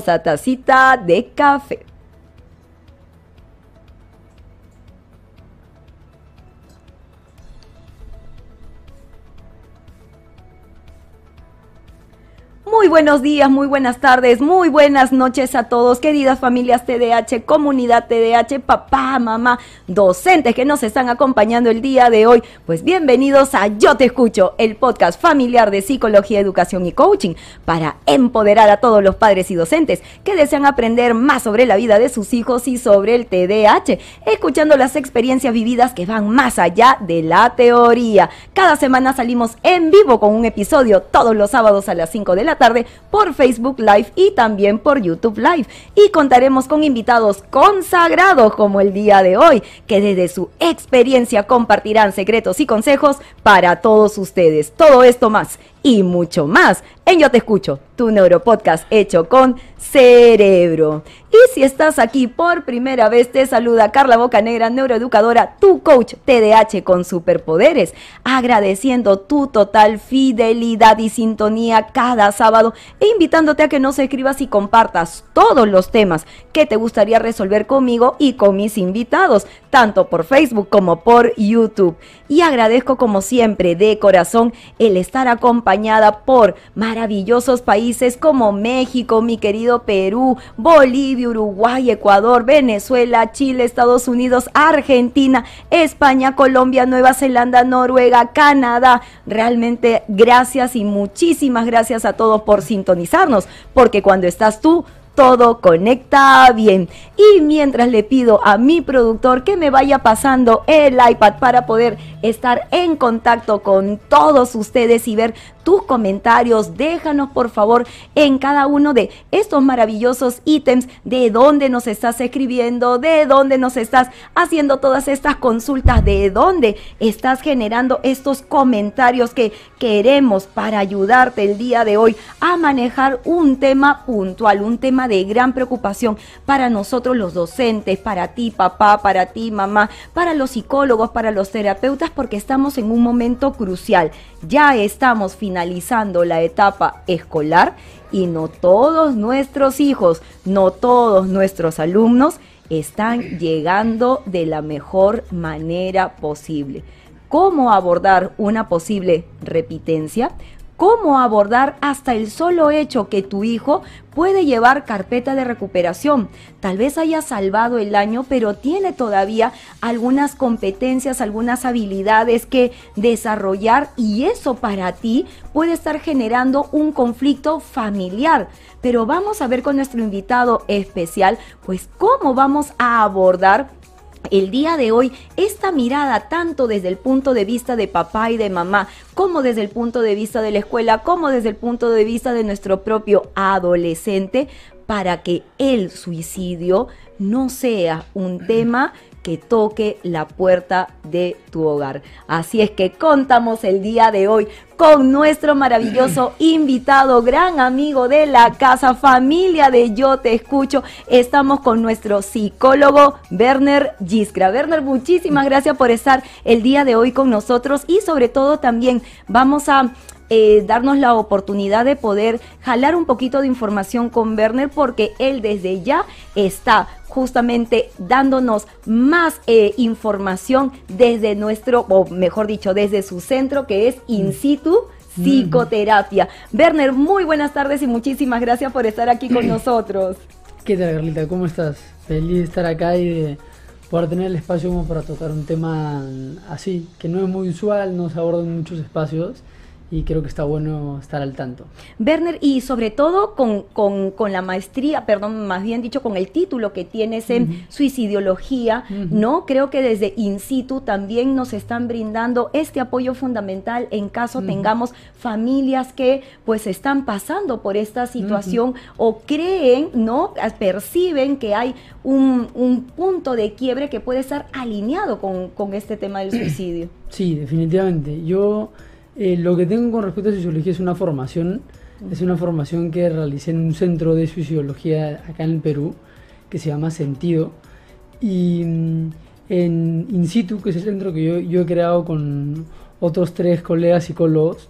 tacita de café. Muy buenos días, muy buenas tardes, muy buenas noches a todos, queridas familias TDH, comunidad TDH, papá, mamá, docentes que nos están acompañando el día de hoy. Pues bienvenidos a Yo Te Escucho, el podcast familiar de psicología, educación y coaching para empoderar a todos los padres y docentes que desean aprender más sobre la vida de sus hijos y sobre el TDH, escuchando las experiencias vividas que van más allá de la teoría. Cada semana salimos en vivo con un episodio todos los sábados a las 5 de la tarde por Facebook Live y también por YouTube Live. Y contaremos con invitados consagrados como el día de hoy, que desde su experiencia compartirán secretos y consejos para todos ustedes. Todo esto más y mucho más en Yo Te Escucho, tu neuropodcast hecho con cerebro. Y si estás aquí por primera vez, te saluda Carla Bocanegra, neuroeducadora, tu coach TDH con superpoderes, agradeciendo tu total fidelidad y sintonía cada sábado e invitándote a que nos escribas y compartas todos los temas que te gustaría resolver conmigo y con mis invitados, tanto por Facebook como por YouTube. Y agradezco como siempre de corazón el estar acompañada por maravillosos países como México, mi querido Perú, Bolivia, Uruguay, Ecuador, Venezuela, Chile, Estados Unidos, Argentina, España, Colombia, Nueva Zelanda, Noruega, Canadá. Realmente gracias y muchísimas gracias a todos por sintonizarnos, porque cuando estás tú, todo conecta bien. Y mientras le pido a mi productor que me vaya pasando el iPad para poder estar en contacto con todos ustedes y ver tus comentarios. Déjanos por favor en cada uno de estos maravillosos ítems de dónde nos estás escribiendo, de dónde nos estás haciendo todas estas consultas, de dónde estás generando estos comentarios que queremos para ayudarte el día de hoy a manejar un tema puntual, un tema de gran preocupación para nosotros los docentes, para ti papá, para ti mamá, para los psicólogos, para los terapeutas, porque estamos en un momento crucial. Ya estamos finalizando la etapa escolar y no todos nuestros hijos, no todos nuestros alumnos están llegando de la mejor manera posible. ¿Cómo abordar una posible repitencia? Cómo abordar hasta el solo hecho que tu hijo puede llevar carpeta de recuperación. Tal vez haya salvado el año, pero tiene todavía algunas competencias, algunas habilidades que desarrollar y eso para ti puede estar generando un conflicto familiar. Pero vamos a ver con nuestro invitado especial, pues cómo vamos a abordar el día de hoy esta mirada tanto desde el punto de vista de papá y de mamá, como desde el punto de vista de la escuela, como desde el punto de vista de nuestro propio adolescente, para que el suicidio no sea un tema que toque la puerta de tu hogar. Así es que contamos el día de hoy con nuestro maravilloso invitado, gran amigo de la casa, familia de Yo Te Escucho. Estamos con nuestro psicólogo Werner Giskra. Werner, muchísimas gracias por estar el día de hoy con nosotros y sobre todo también vamos a eh, darnos la oportunidad de poder jalar un poquito de información con Werner porque él desde ya está justamente dándonos más eh, información desde nuestro, o mejor dicho, desde su centro que es In mm. situ psicoterapia. Werner, muy buenas tardes y muchísimas gracias por estar aquí con nosotros. ¿Qué tal, Carlita? ¿Cómo estás? Feliz de estar acá y de poder tener el espacio como para tocar un tema así, que no es muy usual, no se aborda en muchos espacios y creo que está bueno estar al tanto. Werner, y sobre todo con, con, la maestría, perdón, más bien dicho, con el título que tienes en suicidiología, ¿no? Creo que desde In situ también nos están brindando este apoyo fundamental en caso tengamos familias que pues están pasando por esta situación o creen, ¿no? Perciben que hay un, un, punto de quiebre que puede estar alineado con, con este tema del suicidio. Sí, definitivamente. Yo eh, lo que tengo con respecto a fisiología es una formación, es una formación que realicé en un centro de fisiología acá en Perú, que se llama Sentido. Y mm, en In situ, que es el centro que yo, yo he creado con otros tres colegas psicólogos,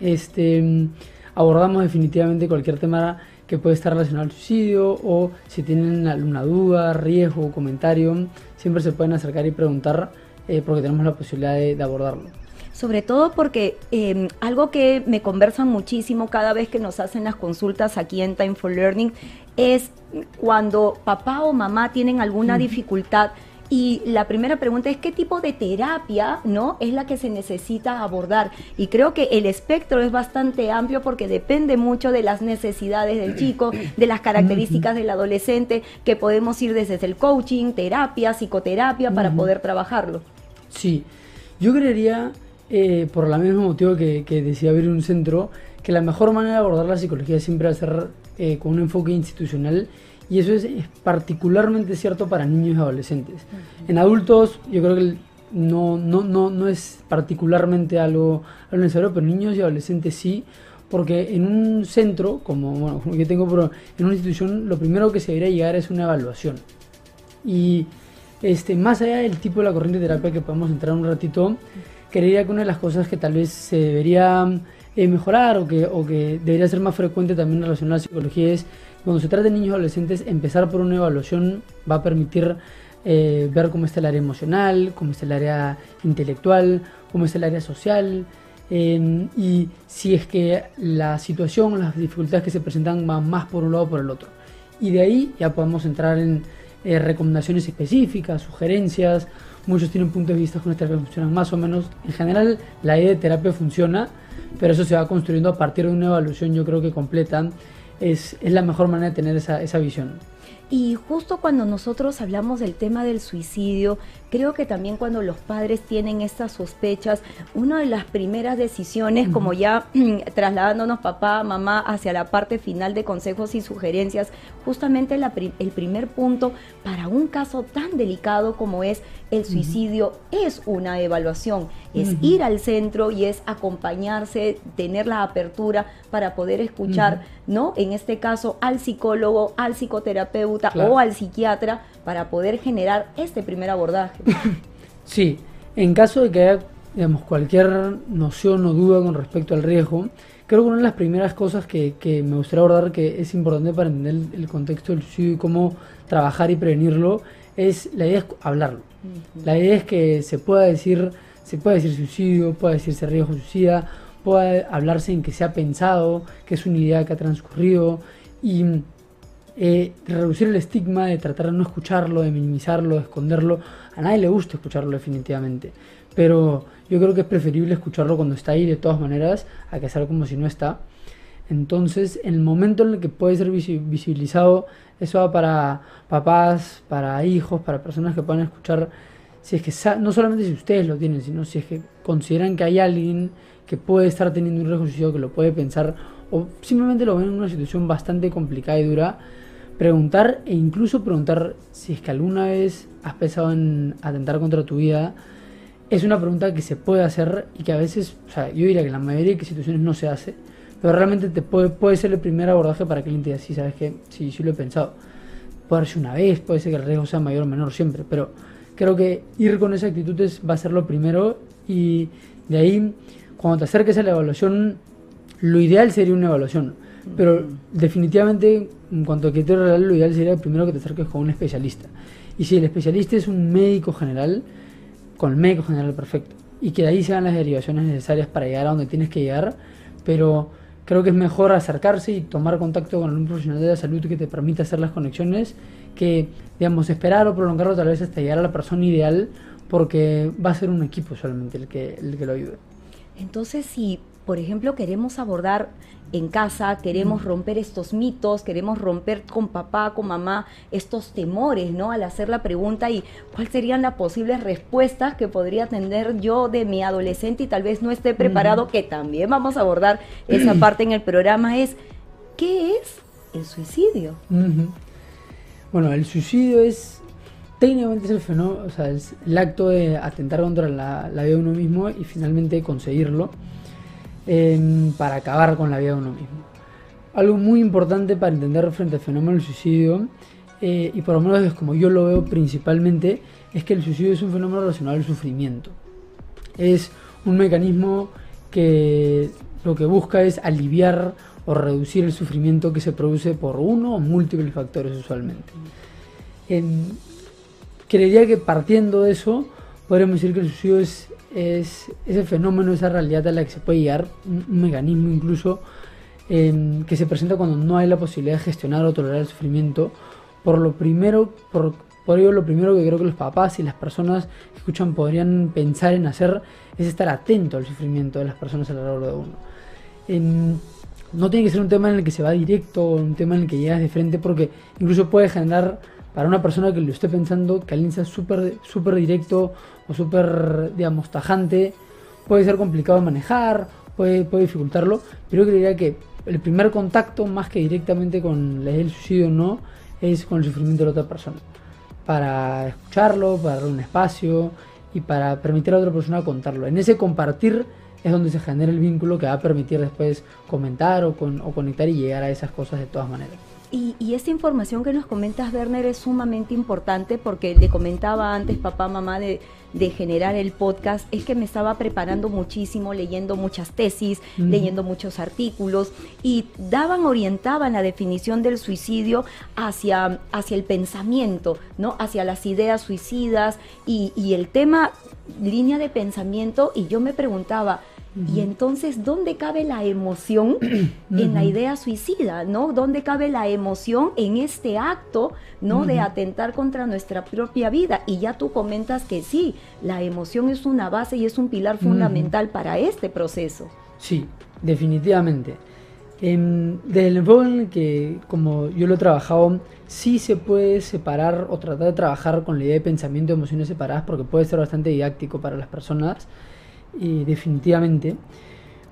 este, mm, abordamos definitivamente cualquier tema que puede estar relacionado al suicidio o si tienen alguna duda, riesgo, comentario, siempre se pueden acercar y preguntar eh, porque tenemos la posibilidad de, abordarlo. Sobre todo porque em, algo que me conversan muchísimo cada vez que nos hacen las consultas aquí en Time for Learning es cuando papá o mamá tienen alguna dificultad y la primera pregunta es qué tipo de terapia, ¿no? Es la que se necesita abordar. Y creo que el espectro es bastante amplio porque depende mucho de las necesidades del chico, de las características del adolescente, que podemos ir desde el coaching, terapia, psicoterapia para poder trabajarlo. Sí, yo creería, eh, por el mismo motivo que, decía abrir un centro, que la mejor manera de abordar la psicología siempre a ser eh, con un enfoque institucional y eso es, particularmente cierto para niños y adolescentes. En adultos yo creo que no, no, no, no es particularmente algo, algo necesario, pero niños y adolescentes sí, porque en un centro, como, bueno, como yo tengo, pero en una institución, lo primero que se debería llegar es una evaluación. Y este, más allá del tipo de la corriente de terapia que podemos entrar un ratito, creería que una de las cosas que tal vez se debería eh, mejorar o que, o que debería ser más frecuente también relación a la psicología es cuando se trata de niños y adolescentes, empezar por una evaluación va a permitir eh, ver cómo está el área emocional, cómo está el área intelectual, cómo está el área social. Em, y si es que la situación, las dificultades que se presentan van más por un lado o por el otro. Y de ahí ya podemos entrar en eh, recomendaciones específicas, sugerencias. Muchos tienen puntos de vista con esta terapia funcionan más o menos. En general, la idea de terapia funciona, pero eso se va construyendo a partir de una evaluación, yo creo que completa es, es la mejor manera de tener esa, esa visión. Y justo cuando nosotros hablamos del tema del suicidio, creo que también cuando los padres tienen estas sospechas, una de las primeras decisiones, como ya trasladándonos papá, mamá hacia la parte final de consejos y sugerencias, justamente el primer punto para un caso tan delicado como es el suicidio es una evaluación, es ir al centro y es acompañarse, tener la apertura para poder escuchar, ¿no? En este caso al psicólogo, al psicoterapeuta o al psiquiatra para poder generar este primer abordaje. Sí, en caso de que haya digamos, cualquier noción o duda con respecto al riesgo, creo que una de las primeras cosas que, me gustaría abordar que es importante para entender el, contexto del suicidio y cómo trabajar y prevenirlo es la idea es hablarlo. La idea es que se pueda decir, se puede decir suicidio, puede decirse riesgo suicida, pueda hablarse en que se ha pensado, que es una idea que ha transcurrido y eh, reducir el estigma de tratar de no escucharlo, de minimizarlo, de esconderlo. A nadie le gusta escucharlo definitivamente, pero yo creo que es preferible escucharlo cuando está ahí de todas maneras a que hacerlo como si no está. Entonces, en el momento en el que puede ser visibilizado, eso va para papás, para hijos, para personas que puedan escuchar, si es que no solamente si ustedes lo tienen, sino si es que consideran que hay alguien que puede estar teniendo un riesgo que lo puede pensar o simplemente lo ven en una situación bastante complicada y dura, preguntar e incluso preguntar si es que alguna vez has pensado en atentar contra tu vida, es una pregunta que se puede hacer y que a veces, o sea, yo diría que en la mayoría de situaciones no se hace, pero realmente te puede, puede ser el primer abordaje para que alguien te diga, sí, sabes que sí, sí lo he pensado. Puede ser una vez, puede ser que el riesgo sea mayor o menor siempre, pero creo que ir con esa actitud va a ser lo primero y de ahí, cuando te acerques a la evaluación, lo ideal sería una evaluación pero definitivamente, en cuanto a criterio real, lo ideal sería primero que te acerques con un especialista. Y si el especialista es un médico general, con el médico general perfecto. Y que de ahí se las derivaciones necesarias para llegar a donde tienes que llegar. Pero creo que es mejor acercarse y tomar contacto con un profesional de la salud que te permita hacer las conexiones que, digamos, esperar o prolongarlo tal vez hasta llegar a la persona ideal porque va a ser un equipo solamente el que, el que lo ayude. Entonces, si, por ejemplo, queremos abordar en casa, queremos romper estos mitos, queremos romper con papá, con mamá, estos temores, ¿no? Al hacer la pregunta y cuáles serían las posibles respuestas que podría tener yo de mi adolescente y tal vez no esté preparado, que también vamos a abordar esa parte en el programa, es ¿qué es el suicidio? Bueno, el suicidio es técnicamente es el fenómeno, o sea, es el acto de atentar contra la, la vida de uno mismo y finalmente conseguirlo para acabar con la vida de uno mismo. Algo muy importante para entender frente al fenómeno del suicidio, eh, y por lo menos es como yo lo veo principalmente, es que el suicidio es un fenómeno relacionado al sufrimiento. Es un mecanismo que lo que busca es aliviar o reducir el sufrimiento que se produce por uno o múltiples factores usualmente. creería que partiendo de eso, podríamos decir que el suicidio es, es ese fenómeno, esa realidad a la que se puede llegar, un, mecanismo incluso que se presenta cuando no hay la posibilidad de gestionar o tolerar el sufrimiento. Por lo primero, por, por ello lo primero que creo que los papás y las personas que escuchan podrían pensar en hacer es estar atento al sufrimiento de las personas alrededor de uno. no tiene que ser un tema en el que se va directo o un tema en el que llegas de frente porque incluso puede generar para una persona que lo esté pensando que alguien sea súper super directo o súper, digamos, tajante, puede ser complicado de manejar, puede, puede dificultarlo, pero yo creería que el primer contacto, más que directamente con del suicidio, no, es con el sufrimiento de la otra persona. Para escucharlo, para darle un espacio y para permitir a otra persona contarlo. En ese compartir es donde se genera el vínculo que va a permitir después comentar o, o conectar y llegar a esas cosas de todas maneras. Y, esta información que nos comentas, Werner, es sumamente importante porque le comentaba antes, papá, mamá, de, generar el podcast, es que me estaba preparando muchísimo, leyendo muchas tesis, leyendo muchos artículos y daban, orientaban la definición del suicidio hacia, hacia el pensamiento, ¿no? Hacia las ideas suicidas. Y, y el tema línea de pensamiento y yo me preguntaba, y entonces, ¿dónde cabe la emoción en la idea suicida? ¿No? ¿Dónde cabe la emoción en este acto, ¿no? De atentar contra nuestra propia vida. Y ya tú comentas que sí, la emoción es una base y es un pilar fundamental para este proceso. Sí, definitivamente. desde el enfoque en el que, como yo lo he trabajado, sí se puede separar o tratar de trabajar con la idea de pensamiento y emociones separadas porque puede ser bastante didáctico para las personas definitivamente.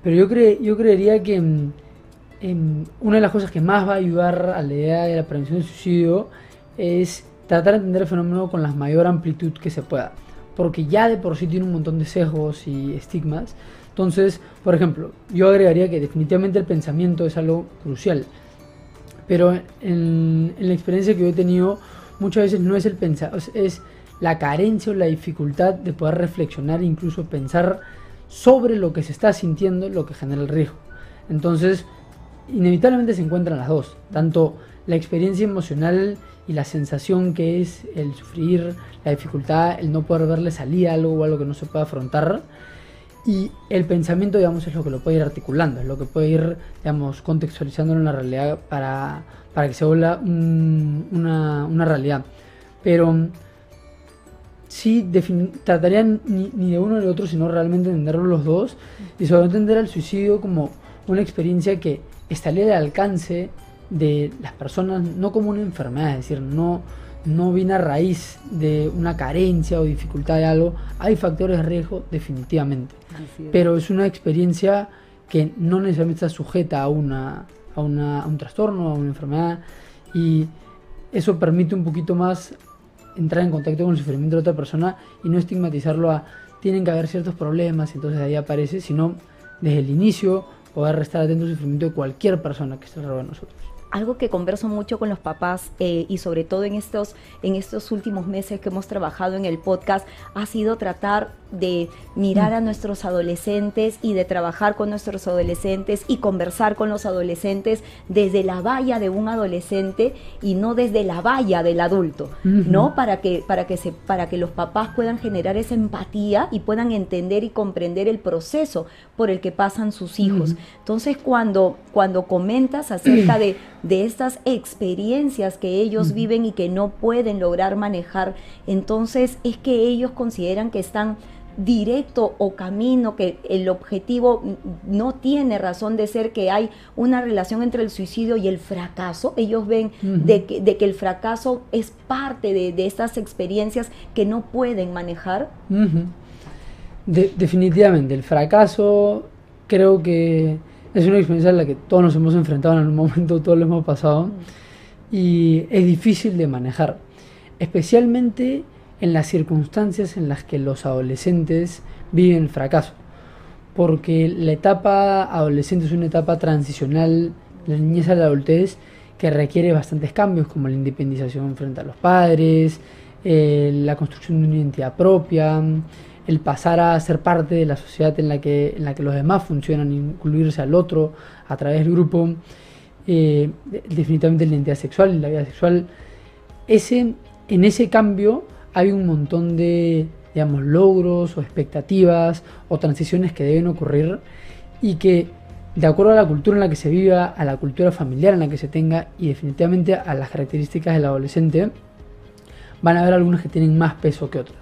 Pero yo, cre yo creería que mm, una de las cosas que más va a ayudar a la idea de la prevención del suicidio es tratar de entender el fenómeno con la mayor amplitud que se pueda. Porque ya de por sí tiene un montón de sesgos y estigmas. Entonces, por ejemplo, yo agregaría que definitivamente el pensamiento es algo crucial. Pero en, la experiencia que he tenido, muchas veces no es el pensar, es la carencia o la dificultad de poder reflexionar incluso pensar sobre lo que se está sintiendo, lo que genera el riesgo. Entonces, inevitablemente se encuentran las dos, tanto la experiencia emocional y la sensación que es el sufrir, la dificultad, el no poder verle salida algo o algo que no se puede afrontar, y el pensamiento, digamos, es lo que lo puede ir articulando, es lo que puede ir, digamos, contextualizando en la realidad para, para que se vuelva una, una realidad. Pero sí tratarían ni, ni, de uno ni de otro, sino realmente entenderlo los dos. Y sobre entender al suicidio como una experiencia que estaría al alcance de las personas, no como una enfermedad, es decir, no, no viene a raíz de una carencia o dificultad de algo, hay factores de riesgo definitivamente, pero es una experiencia que no necesariamente está sujeta a, una, a, una, a un trastorno, a una enfermedad. Y eso permite un poquito más entrar en contacto con el sufrimiento de otra persona y no estigmatizarlo a tienen que haber ciertos problemas, entonces ahí aparece, sino desde el inicio poder estar atento al sufrimiento de cualquier persona que esté alrededor de nosotros algo que converso mucho con los papás eh, y sobre todo en estos, en estos últimos meses que hemos trabajado en el podcast ha sido tratar de mirar a nuestros adolescentes y de trabajar con nuestros adolescentes y conversar con los adolescentes desde la valla de un adolescente y no desde la valla del adulto, ¿no? Para que, para, que se, para que los papás puedan generar esa empatía y puedan entender y comprender el proceso por el que pasan sus hijos. Entonces, cuando, cuando comentas acerca de, de estas experiencias que ellos viven y que no pueden lograr manejar, entonces es que ellos consideran que están directo o camino, que el objetivo no tiene razón de ser, que hay una relación entre el suicidio y el fracaso. Ellos ven de, que, de, que, el fracaso es parte de, estas experiencias que no pueden manejar. definitivamente, el fracaso creo que es una experiencia en la que todos nos hemos enfrentado en algún momento, todos lo hemos pasado, y es difícil de manejar, especialmente en las circunstancias en las que los adolescentes viven el fracaso. Porque la etapa adolescente es una etapa transicional, la niñez a la adultez, que requiere bastantes cambios, como la independización frente a los padres, eh, la construcción de una identidad propia, el pasar a ser parte de la sociedad en la que, en la que los demás funcionan, incluirse al otro a través del grupo, eh, definitivamente la identidad sexual y la vida sexual, ese, en ese cambio hay un montón de digamos, logros o expectativas o transiciones que deben ocurrir y que de acuerdo a la cultura en la que se viva, a la cultura familiar en la que se tenga y definitivamente a las características del adolescente, van a haber algunas que tienen más peso que otras.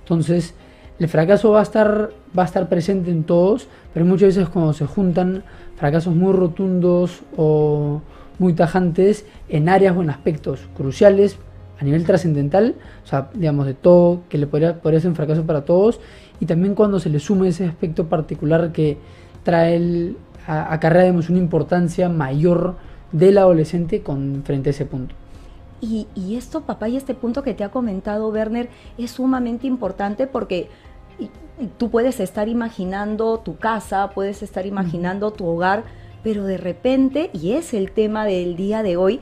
Entonces, el fracaso va a estar, va a estar presente en todos, pero muchas veces cuando se juntan fracasos muy rotundos o muy tajantes en áreas o en aspectos cruciales a nivel trascendental, o sea, digamos, de todo, que le podría, podría ser un fracaso para todos, y también cuando se le sume ese aspecto particular que trae el, a, acarrea una importancia mayor del adolescente con frente a ese punto. Y, y, esto, papá, y este punto que te ha comentado Werner es sumamente importante porque tú puedes estar imaginando tu casa, puedes estar imaginando tu hogar, pero de repente, y es el tema del día de hoy,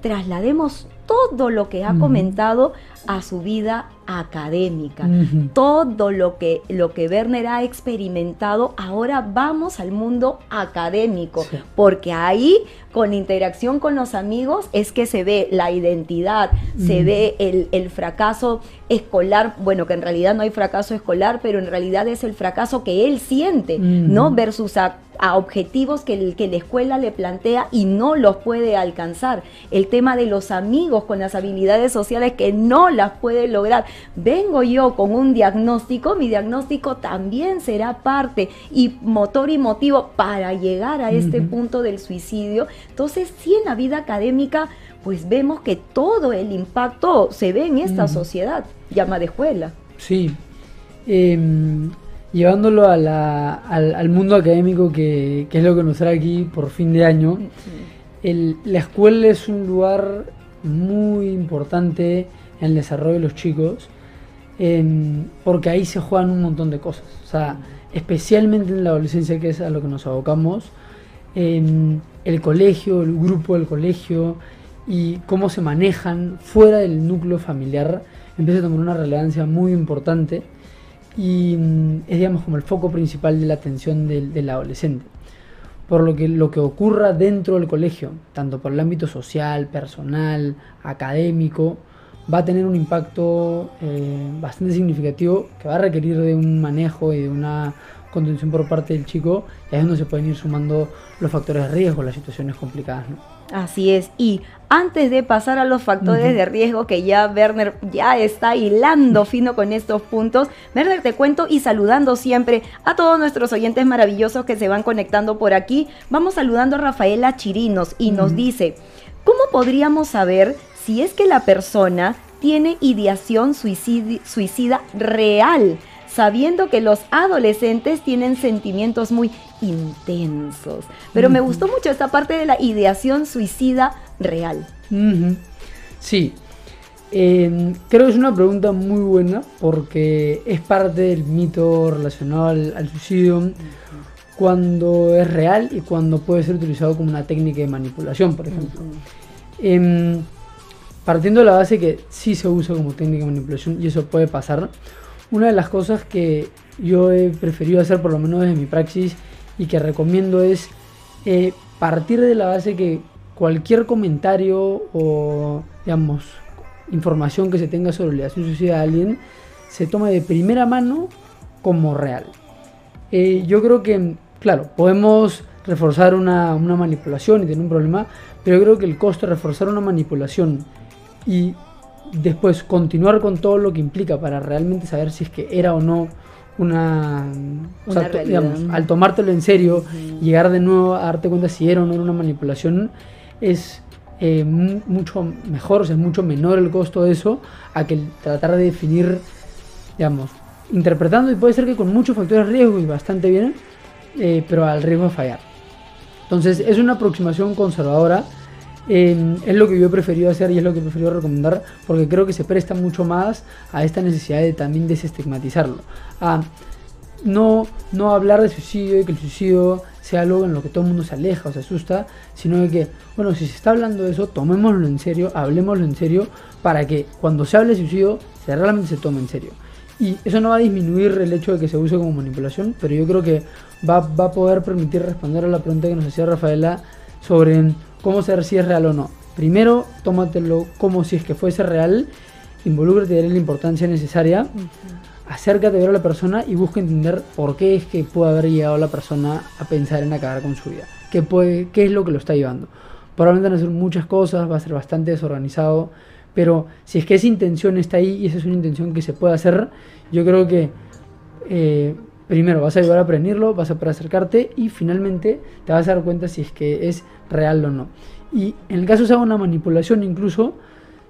traslademos todo lo que ha comentado a su vida académica. Todo lo que, lo que Werner ha experimentado, ahora vamos al mundo académico, porque ahí, con interacción con los amigos, es que se ve la identidad, se ve el, el, fracaso escolar, bueno, que en realidad no hay fracaso escolar, pero en realidad es el fracaso que él siente, ¿no? Versus a a objetivos que, que la escuela le plantea y no los puede alcanzar. El tema de los amigos con las habilidades sociales que no las puede lograr. Vengo yo con un diagnóstico, mi diagnóstico también será parte y motor y motivo para llegar a este punto del suicidio. Entonces, si en la vida académica pues vemos que todo el impacto se ve en esta sociedad llamada escuela. Sí. Em, llevándolo a la, al, mundo académico, que, es lo que nos trae aquí por fin de año, el, la escuela es un lugar muy importante en el desarrollo de los chicos, porque ahí se juegan un montón de cosas. O sea, especialmente en la adolescencia, que es a lo que nos abocamos, el colegio, el grupo del colegio y cómo se manejan fuera del núcleo familiar empieza a tomar una relevancia muy importante y mm, es digamos como el foco principal de la atención del, adolescente. Por lo que lo que ocurra dentro del colegio, tanto por el ámbito social, personal, académico, va a tener un impacto eh, bastante significativo que va a requerir de un manejo y de una contención por parte del chico y ahí es donde se pueden ir sumando los factores de riesgo, las situaciones complicadas. ¿no? Así es. Y antes de pasar a los factores de riesgo que ya Werner ya está hilando fino con estos puntos, Werner te cuento y saludando siempre a todos nuestros oyentes maravillosos que se van conectando por aquí. Vamos saludando a Rafaela Chirinos y nos dice, ¿cómo podríamos saber si es que la persona tiene ideación suicida real? sabiendo que los adolescentes tienen sentimientos muy intensos. Pero me gustó mucho esta parte de la ideación suicida real. Sí, em, creo que es una pregunta muy buena porque es parte del mito relacionado al, suicidio cuando es real y cuando puede ser utilizado como una técnica de manipulación, por ejemplo. Em, partiendo de la base que sí se usa como técnica de manipulación y eso puede pasar, una de las cosas que yo he preferido hacer, por lo menos desde mi praxis, y que recomiendo es eh, partir de la base que cualquier comentario o, digamos, información que se tenga sobre la suicida de alguien se tome de primera mano como real. Eh, yo creo que, claro, podemos reforzar una, una manipulación y tener un problema, pero yo creo que el costo de reforzar una manipulación y después continuar con todo lo que implica para realmente saber si es que era o no una, digamos, al tomártelo en serio, llegar de nuevo a darte cuenta si era o no era una manipulación, es eh, mucho mejor, o sea, es mucho menor el costo de eso a que tratar de definir, digamos, interpretando y puede ser que con muchos factores de riesgo y bastante bien, eh, pero al riesgo de fallar. Entonces es una aproximación conservadora es lo que yo he preferido hacer y es lo que he preferido recomendar porque creo que se presta mucho más a esta necesidad de también desestigmatizarlo. A no, no hablar de suicidio y que el suicidio sea algo en lo que todo el mundo se aleja o se asusta, sino de que, bueno, si se está hablando de eso, tomémoslo en serio, hablemoslo en serio, para que cuando se hable de suicidio, se realmente se tome en serio. Y eso no va a disminuir el hecho de que se use como manipulación, pero yo creo que va, va a poder permitir responder a la pregunta que nos hacía Rafaela sobre cómo saber si es real o no. Primero, tómatelo como si es que fuese real, involúcrate dale la importancia necesaria, acércate a ver a la persona y busca entender por qué es que puede haber llegado la persona a pensar en acabar con su vida, qué, puede, qué es lo que lo está llevando. Probablemente van a ser muchas cosas, va a ser bastante desorganizado, pero si es que esa intención está ahí y esa es una intención que se puede hacer, yo creo que eh, primero vas a ayudar a prevenirlo, vas a poder acercarte y finalmente te vas a dar cuenta si es que es real o no. Y en el caso sea una manipulación incluso,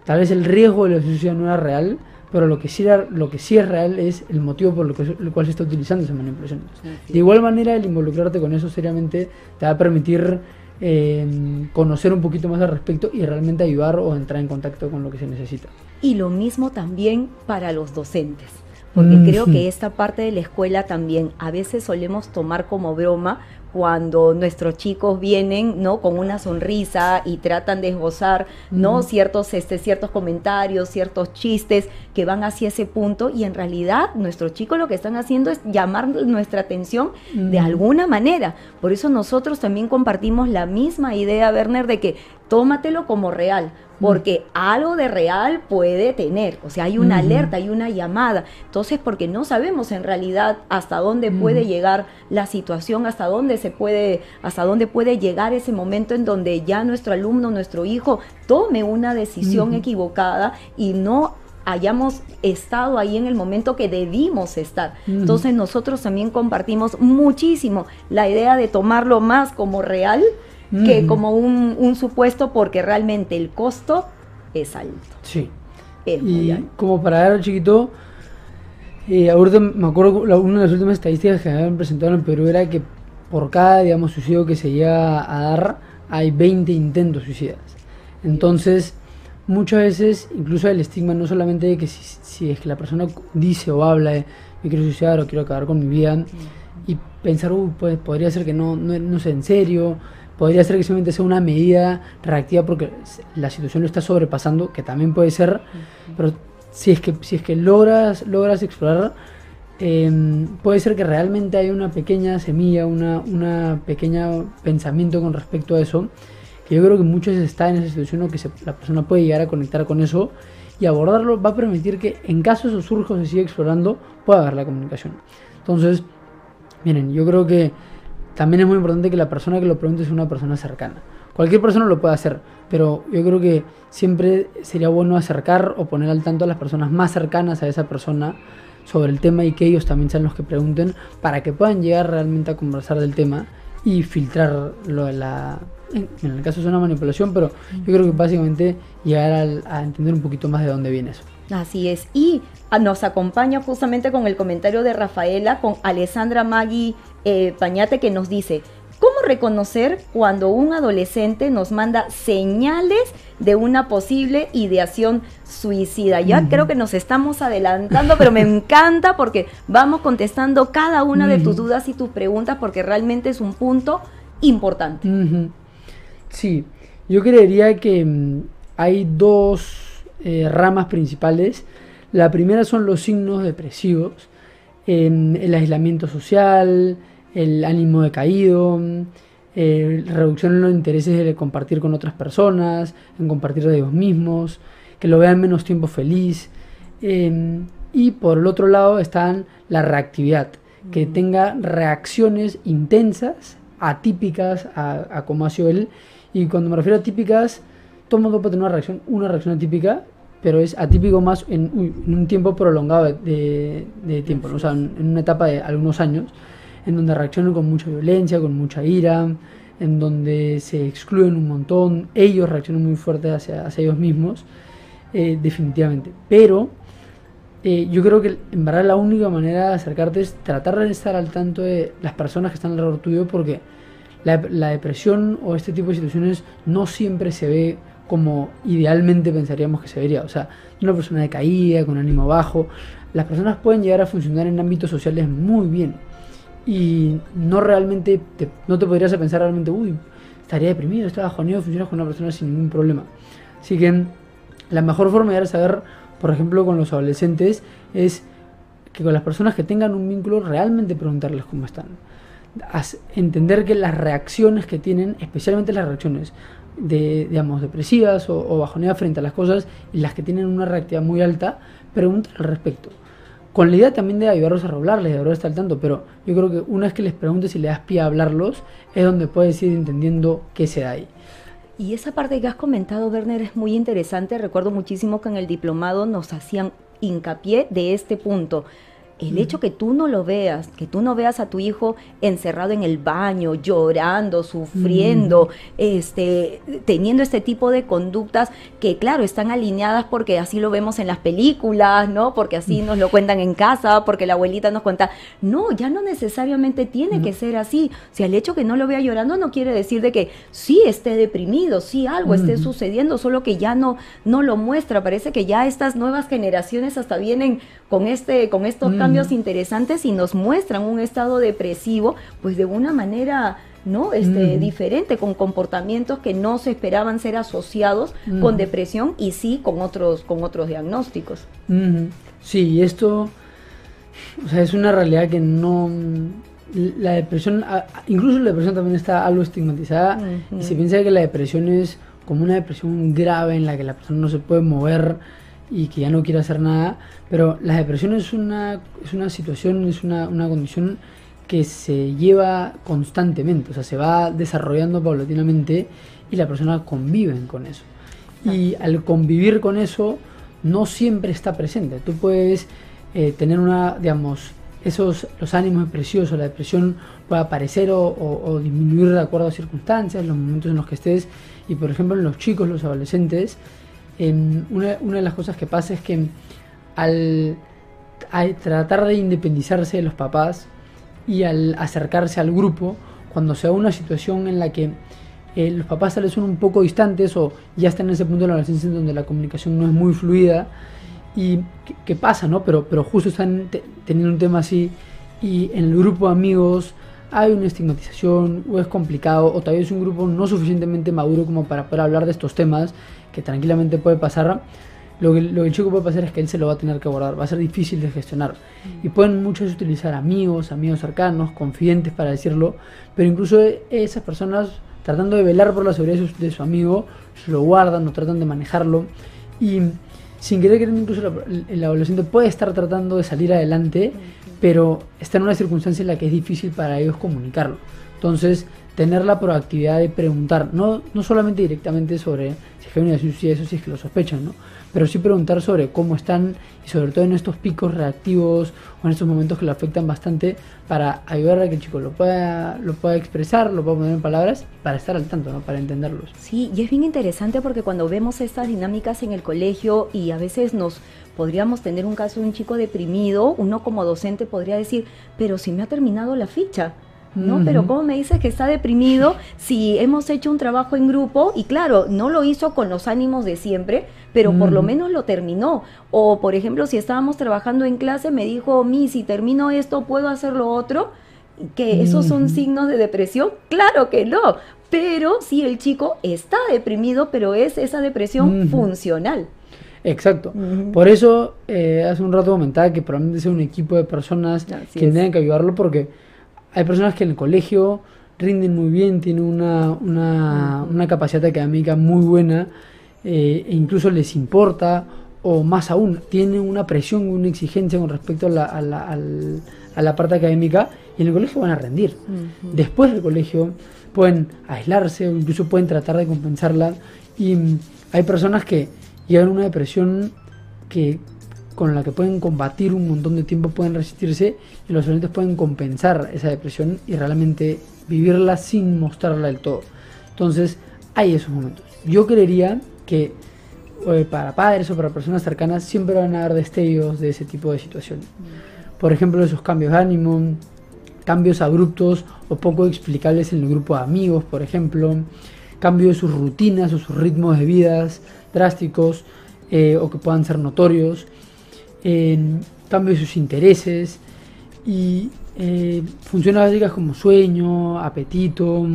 tal vez el riesgo de la suicidio no era real, pero lo que sí, lo que sí es real es el motivo por lo, que, el cual se está utilizando esa manipulación. De igual manera, el involucrarte con eso seriamente te va a permitir eh, conocer un poquito más al respecto y realmente ayudar o entrar en contacto con lo que se necesita. Y lo mismo también para los docentes porque creo que esta parte de la escuela también a veces solemos tomar como broma cuando nuestros chicos vienen, ¿no? Con una sonrisa y tratan de esbozar, ¿no? Ciertos, este, ciertos comentarios, ciertos chistes que van hacia ese punto y en realidad nuestros chicos lo que están haciendo es llamar nuestra atención de alguna manera. Por eso nosotros también compartimos la misma idea, Werner, de que tómatelo como real, porque algo de real puede tener, o sea, hay una alerta, hay una llamada. Entonces, porque no sabemos en realidad hasta dónde puede llegar la situación, hasta dónde se puede, hasta dónde puede llegar ese momento en donde ya nuestro alumno, nuestro hijo tome una decisión equivocada y no hayamos estado ahí en el momento que debimos estar. Entonces nosotros también compartimos muchísimo la idea de tomarlo más como real que como un, supuesto porque realmente el costo es alto. Sí. y como para dar chiquito, eh, ahorita me acuerdo, una de las últimas estadísticas que habían presentado en Perú era que por cada, digamos, suicidio que se llega a dar, hay 20 intentos suicidas. Entonces, muchas veces, incluso el estigma no solamente de que si, es que la persona dice o habla de me quiero suicidar o quiero acabar con mi vida, y pensar, pues podría ser que no, no, no sea en serio, podría ser que simplemente sea una medida reactiva porque la situación lo está sobrepasando, que también puede ser, pero si es que, si es que logras, logras explorar, em, puede ser que realmente hay una pequeña semilla, una, una pequeña pensamiento con respecto a eso, que yo creo que muchas veces está en esa situación o que la persona puede llegar a conectar con eso y abordarlo va a permitir que en caso eso surja o se siga explorando, pueda haber la comunicación. Entonces, miren, yo creo que también es muy importante que la persona que lo pregunte sea una persona cercana. Cualquier persona lo puede hacer, pero yo creo que siempre sería bueno acercar o poner al tanto a las personas más cercanas a esa persona sobre el tema y que ellos también sean los que pregunten para que puedan llegar realmente a conversar del tema y filtrar lo de la... En, el caso es una manipulación, pero yo creo que básicamente llegar a entender un poquito más de dónde viene eso. Así es. Y ah, nos acompaña justamente con el comentario de Rafaela, con Alessandra Magui eh, Pañate, que nos dice, ¿cómo reconocer cuando un adolescente nos manda señales de una posible ideación suicida? Ya creo que nos estamos adelantando, pero me encanta porque vamos contestando cada una de tus dudas y tus preguntas porque realmente es un punto importante. Sí, yo creería que mm, hay dos eh, ramas principales. La primera son los signos depresivos, el aislamiento social, el ánimo decaído, eh, reducción en los intereses de compartir con otras personas, en compartir de ellos mismos, que lo vean menos tiempo feliz. Em, y por el otro lado están la reactividad, que tenga reacciones intensas, atípicas a, a como ha sido él. Y cuando me refiero a atípicas, todo mundo puede tener una reacción, una reacción atípica, pero es atípico más en, un tiempo prolongado de, tiempo, o sea, en, una etapa de algunos años, en donde reaccionan con mucha violencia, con mucha ira, en donde se excluyen un montón, ellos reaccionan muy fuerte hacia, hacia ellos mismos, eh, definitivamente. Pero eh, yo creo que en verdad la única manera de acercarte es tratar de estar al tanto de las personas que están alrededor tuyo, porque la, la depresión o este tipo de situaciones no siempre se ve como idealmente pensaríamos que se vería. O sea, una persona decaída, con ánimo bajo. Las personas pueden llegar a funcionar en ámbitos sociales muy bien. Y no realmente, no te podrías pensar realmente, uy, estaría deprimido, está bajoneado, funcionas con una persona sin ningún problema. Así que la mejor forma de saber, por ejemplo, con los adolescentes es que con las personas que tengan un vínculo realmente preguntarles cómo están. entender que las reacciones que tienen, especialmente las reacciones de, digamos, depresivas o, o bajoneadas frente a las cosas y las que tienen una reactividad muy alta, preguntar al respecto. Con la idea también de ayudarlos a roblarles, de ayudarlos estar al tanto, pero yo creo que una vez que les preguntes y le das pie a hablarlos, es donde puedes ir entendiendo qué se da ahí. Y esa parte que has comentado, Werner, es muy interesante. Recuerdo muchísimo que en el diplomado nos hacían hincapié de este punto el hecho que tú no lo veas, que tú no veas a tu hijo encerrado en el baño, llorando, sufriendo, este, teniendo este tipo de conductas que, claro, están alineadas porque así lo vemos en las películas, ¿no? Porque así nos lo cuentan en casa, porque la abuelita nos cuenta. No, ya no necesariamente tiene que ser así. O sea, el hecho que no lo vea llorando no quiere decir de que sí esté deprimido, sí algo esté sucediendo, solo que ya no, no lo muestra. Parece que ya estas nuevas generaciones hasta vienen con este, con estos cambios interesantes y nos muestran un estado depresivo, pues de una manera ¿no? Este, diferente, con comportamientos que no se esperaban ser asociados con depresión y sí con otros, con otros diagnósticos. Sí, esto o sea, es una realidad que no... La depresión, incluso la depresión también está algo estigmatizada y se piensa que la depresión es como una depresión grave en la que la persona no se puede mover y que ya no quiere hacer nada, pero la depresión es una, es una situación, es una, una condición que se lleva constantemente, o sea, se va desarrollando paulatinamente y la persona convive con eso. Y al convivir con eso, no siempre está presente. Tú puedes eh, tener una, digamos, esos, los ánimos depresivos o la depresión puede aparecer o, o, disminuir de acuerdo a circunstancias, los momentos en los que estés. Y por ejemplo, en los chicos, los adolescentes, una, una, de las cosas que pasa es que al, tratar de independizarse de los papás y al acercarse al grupo, cuando se da una situación en la que eh, los papás tal vez son un poco distantes o ya están en ese punto de la adolescencia en donde la comunicación no es muy fluida y qué pasa, ¿no? Pero, pero justo están teniendo un tema así y en el grupo amigos hay una estigmatización o es complicado o todavía es un grupo no suficientemente maduro como para poder hablar de estos temas que tranquilamente puede pasar, lo que, lo que el chico puede pasar es que él se lo va a tener que abordar, va a ser difícil de gestionar. Y pueden muchos utilizar amigos, amigos cercanos, confidentes para decirlo, pero incluso esas personas tratando de velar por la seguridad de su, amigo, se lo guardan o tratan de manejarlo. Y sin querer querer incluso el, adolescente puede estar tratando de salir adelante, pero está en una circunstancia en la que es difícil para ellos comunicarlo. Entonces, tener la proactividad de preguntar, no, no solamente directamente sobre si hay una suicida, eso sí es que lo sospechan, ¿no? Pero sí preguntar sobre cómo están y sobre todo en estos picos reactivos o en estos momentos que lo afectan bastante para ayudar a que el chico lo pueda, lo pueda expresar, lo pueda poner en palabras para estar al tanto, ¿no? Para entenderlos. Sí, y es bien interesante porque cuando vemos estas dinámicas en el colegio y a veces nos podríamos tener un caso de un chico deprimido, uno como docente podría decir, pero si me ha terminado la ficha, ¿no? Pero ¿cómo me dices que está deprimido si hemos hecho un trabajo en grupo y claro, no lo hizo con los ánimos de siempre, pero por lo menos lo terminó? O por ejemplo, si estábamos trabajando en clase, me dijo, mi, si termino esto, ¿puedo hacer lo otro? ¿Que esos son signos de depresión? Claro que no, pero sí el chico está deprimido, pero es esa depresión funcional. Exacto. Por eso eh, hace un rato comentaba que probablemente sea un equipo de personas que tengan que ayudarlo porque hay personas que en el colegio rinden muy bien, tienen una, una, una capacidad académica muy buena eh, e incluso les importa o más aún, tienen una presión, una exigencia con respecto a la, a la, a la parte académica y en el colegio van a rendir. Después del colegio pueden aislarse o incluso pueden tratar de compensarla y hay personas que llegan a una depresión que con la que pueden combatir un montón de tiempo, pueden resistirse y los estudiantes pueden compensar esa depresión y realmente vivirla sin mostrarla del todo. Entonces, hay esos momentos. Yo creería que eh, para padres o para personas cercanas siempre van a haber destellos de ese tipo de situaciones. Por ejemplo, esos cambios de ánimo, cambios abruptos o poco explicables en el grupo de amigos, por ejemplo, cambio de sus rutinas o sus ritmos de vidas drásticos eh, o que puedan ser notorios en cambio de sus intereses y eh, funciones básicas como sueño, apetito,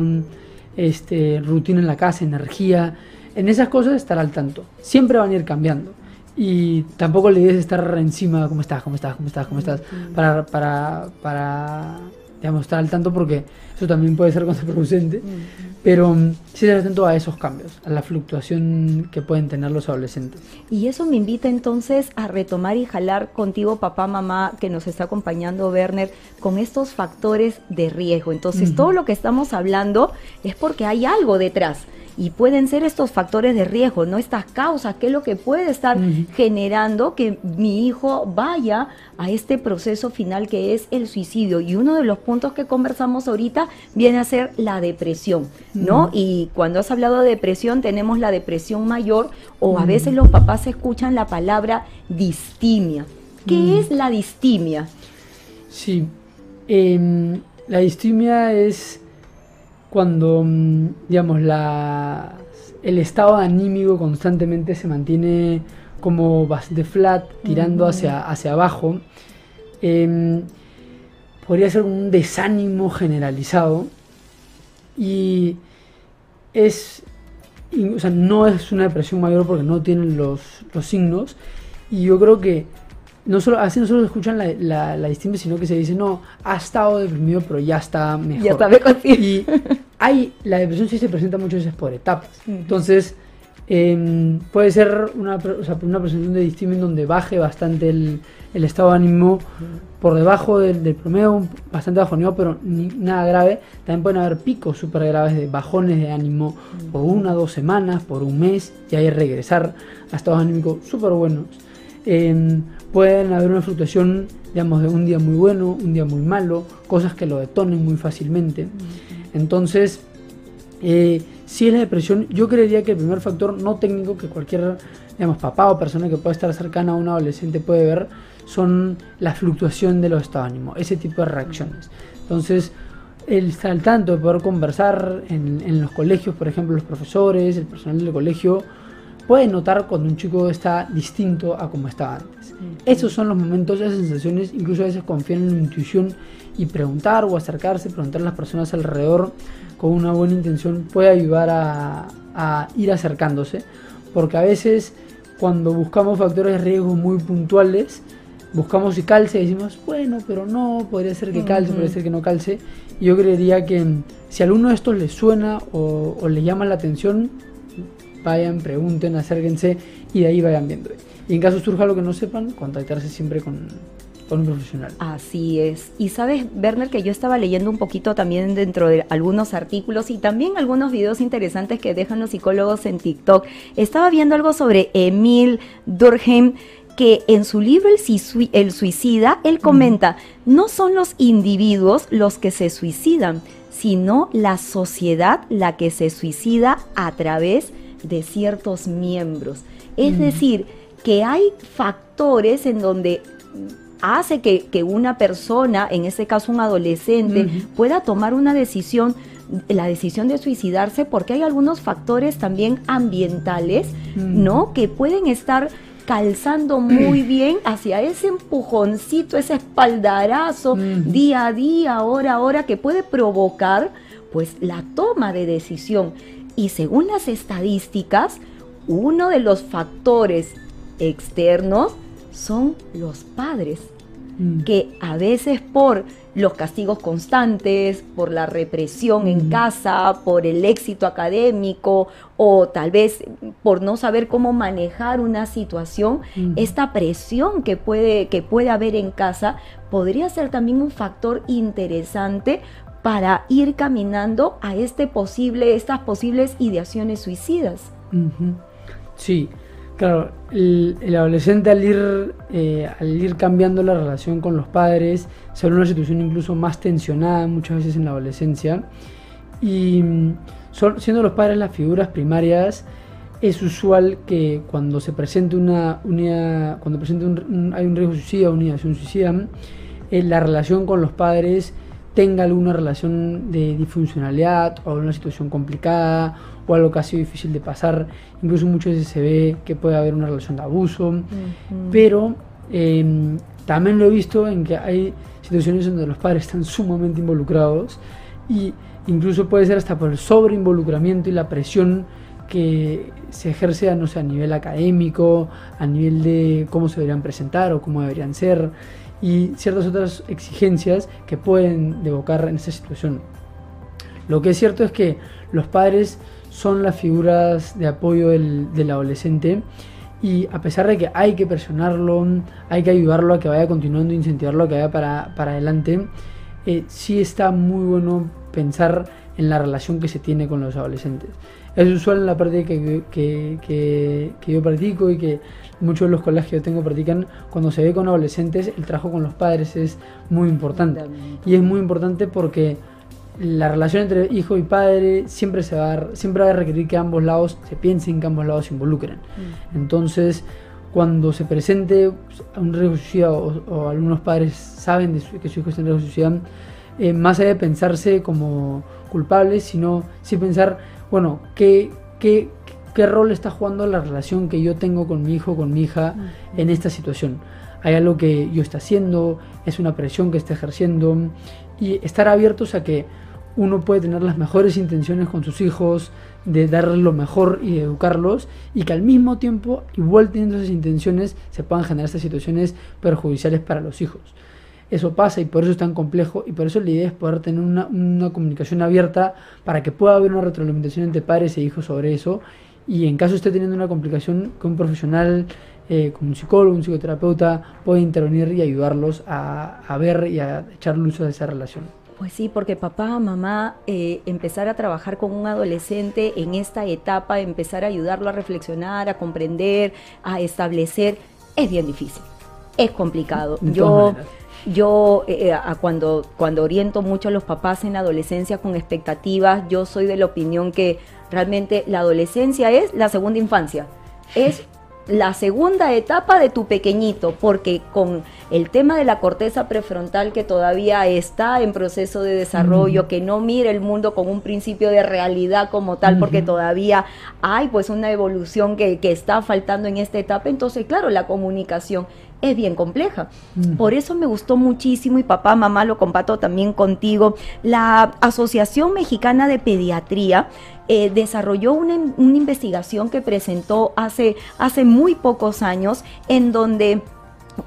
este, rutina en la casa, energía. En esas cosas estar al tanto. Siempre van a ir cambiando. y tampoco la idea es estar encima, ¿cómo estás? ¿Cómo estás? ¿Cómo estás? ¿Cómo estás? Para, para, para digamos, estar al tanto porque eso también puede ser contraproducente. Pero mm, sí estar atento a esos cambios, a la fluctuación que pueden tener los adolescentes. Y eso me invita entonces a retomar y jalar contigo, papá, mamá, que nos está acompañando, Werner, con estos factores de riesgo. Entonces, todo lo que estamos hablando es porque hay algo detrás y pueden ser estos factores de riesgo, no estas causas, que es lo que puede estar generando que mi hijo vaya a este proceso final que es el suicidio. Y uno de los puntos que conversamos ahorita viene a ser la depresión, ¿no? Y cuando has hablado de depresión, tenemos la depresión mayor o a veces los papás escuchan la palabra distimia. ¿Qué es la distimia? Sí, em, la distimia es cuando, mm, digamos, la, el estado anímico constantemente se mantiene como bastante flat, tirando hacia, hacia abajo, em, podría ser un desánimo generalizado y es, o sea, no es una depresión mayor porque no tienen los, los signos y yo creo que no solo, así no solo escuchan la, la, la distinta, sino que se dice, no, ha estado deprimido, pero ya está mejor. Ya está mejor. Y hay, la depresión sí se presenta muchas veces por etapas. Entonces, em, puede ser una, o sea, una presentación de distimia donde baje bastante el, el estado de ánimo por debajo del, del promedio, bastante bajoneado, pero ni, nada grave. También pueden haber picos súper graves de bajones de ánimo por una, dos semanas, por un mes, y ahí regresar a estados anímicos súper buenos. Em, pueden haber una fluctuación, digamos, de un día muy bueno, un día muy malo, cosas que lo detonen muy fácilmente. Entonces, eh, si es la depresión, yo creería que el primer factor no técnico que cualquier, digamos, papá o persona que pueda estar cercana a un adolescente puede ver son la fluctuación de los estados de ánimo, ese tipo de reacciones. Entonces, el estar al tanto de poder conversar en, en los colegios, por ejemplo, los profesores, el personal del colegio, puede notar cuando un chico está distinto a como estaba antes. Esos son los momentos, esas sensaciones, incluso a veces confían en la intuición y preguntar o acercarse, preguntar a las personas alrededor con una buena intención puede ayudar a, a ir acercándose, porque a veces cuando buscamos factores de riesgo muy puntuales, buscamos si calce y decimos, bueno, pero no, podría ser que calce, podría ser que no calce. Yo creería que si a alguno de estos les suena o, o les llama la atención, vayan, pregunten, acérquense y de ahí vayan viendo. Y en caso surja lo que no sepan, contactarse siempre con, con un profesional. Así es. Y sabes, Werner, que yo estaba leyendo un poquito también dentro de algunos artículos y también algunos videos interesantes que dejan los psicólogos en TikTok. Estaba viendo algo sobre Emil Durkheim que en su libro El, Suicida, él comenta, no son los individuos los que se suicidan, sino la sociedad la que se suicida a través de ciertos miembros. Es decir, que hay factores en donde hace que, una persona, en este caso un adolescente, pueda tomar una decisión, la decisión de suicidarse, porque hay algunos factores también ambientales, ¿no? Que pueden estar calzando muy bien hacia ese empujoncito, ese espaldarazo día a día, hora a hora, que puede provocar pues la toma de decisión. Y según las estadísticas, uno de los factores externos son los padres, mm. que a veces por los castigos constantes, por la represión en mm. casa, por el éxito académico o tal vez por no saber cómo manejar una situación, mm. esta presión que puede, que puede haber en casa podría ser también un factor interesante para ir caminando a este posible, estas posibles ideaciones suicidas. Sí, Claro, el, adolescente al ir, eh, al ir cambiando la relación con los padres, se ve una situación incluso más tensionada muchas veces en la adolescencia. Y mm, siendo los padres las figuras primarias, es usual que cuando se presente una unidad, cuando presente un, hay un riesgo suicida, una ideación suicida, eh, la relación con los padres tenga alguna relación de disfuncionalidad o alguna situación complicada o algo que ha sido difícil de pasar. Incluso muchas veces se ve que puede haber una relación de abuso, pero em, también lo he visto en que hay situaciones donde los padres están sumamente involucrados y incluso puede ser hasta por el sobreinvolucramiento y la presión que se ejerce no sé, a nivel académico, a nivel de cómo se deberían presentar o cómo deberían ser, y ciertas otras exigencias que pueden devocar en esa situación. Lo que es cierto es que los padres son las figuras de apoyo del, del adolescente y a pesar de que hay que presionarlo, hay que ayudarlo a que vaya continuando, incentivarlo a que vaya para, para adelante, eh, sí está muy bueno pensar en la relación que se tiene con los adolescentes. Es usual en la parte que, que, que, que, yo practico y que muchos de los colegios que yo tengo practican, cuando se ve con adolescentes, el trabajo con los padres es muy importante. Y es muy importante porque la relación entre hijo y padre siempre se va a, siempre va a requerir que ambos lados se piensen, que ambos lados se involucren. Mm. Entonces, cuando se presente un riesgo de suicidio o, algunos padres saben de que su hijo está en riesgo de suicidio, eh, más allá de pensarse como culpables, sino sí pensar, bueno, ¿qué, qué, qué rol está jugando la relación que yo tengo con mi hijo, con mi hija mm. en esta situación. Hay algo que yo está haciendo, es una presión que está ejerciendo y estar abiertos a que uno puede tener las mejores intenciones con sus hijos, de darles lo mejor y de educarlos, y que al mismo tiempo, igual teniendo esas intenciones, se puedan generar estas situaciones perjudiciales para los hijos. Eso pasa y por eso es tan complejo y por eso la idea es poder tener una, una comunicación abierta para que pueda haber una retroalimentación entre padres e hijos sobre eso y en caso esté teniendo una complicación que un profesional eh, como un psicólogo, un psicoterapeuta puede intervenir y ayudarlos a, a ver y a echar luz a esa relación. Pues sí, porque papá, mamá, eh, empezar a trabajar con un adolescente en esta etapa, empezar a ayudarlo a reflexionar, a comprender, a establecer, es bien difícil, es complicado. Yo, yo eh, a cuando, cuando oriento mucho a los papás en la adolescencia con expectativas, yo soy de la opinión que realmente la adolescencia es la segunda infancia, es la segunda etapa de tu pequeñito, porque con el tema de la corteza prefrontal que todavía está en proceso de desarrollo, que no mira el mundo con un principio de realidad como tal, porque todavía hay pues una evolución que, que está faltando en esta etapa, entonces claro, la comunicación es bien compleja. Por eso me gustó muchísimo y papá, mamá, lo comparto también contigo. La Asociación Mexicana de Pediatría eh, desarrolló una, una, investigación que presentó hace, hace muy pocos años en donde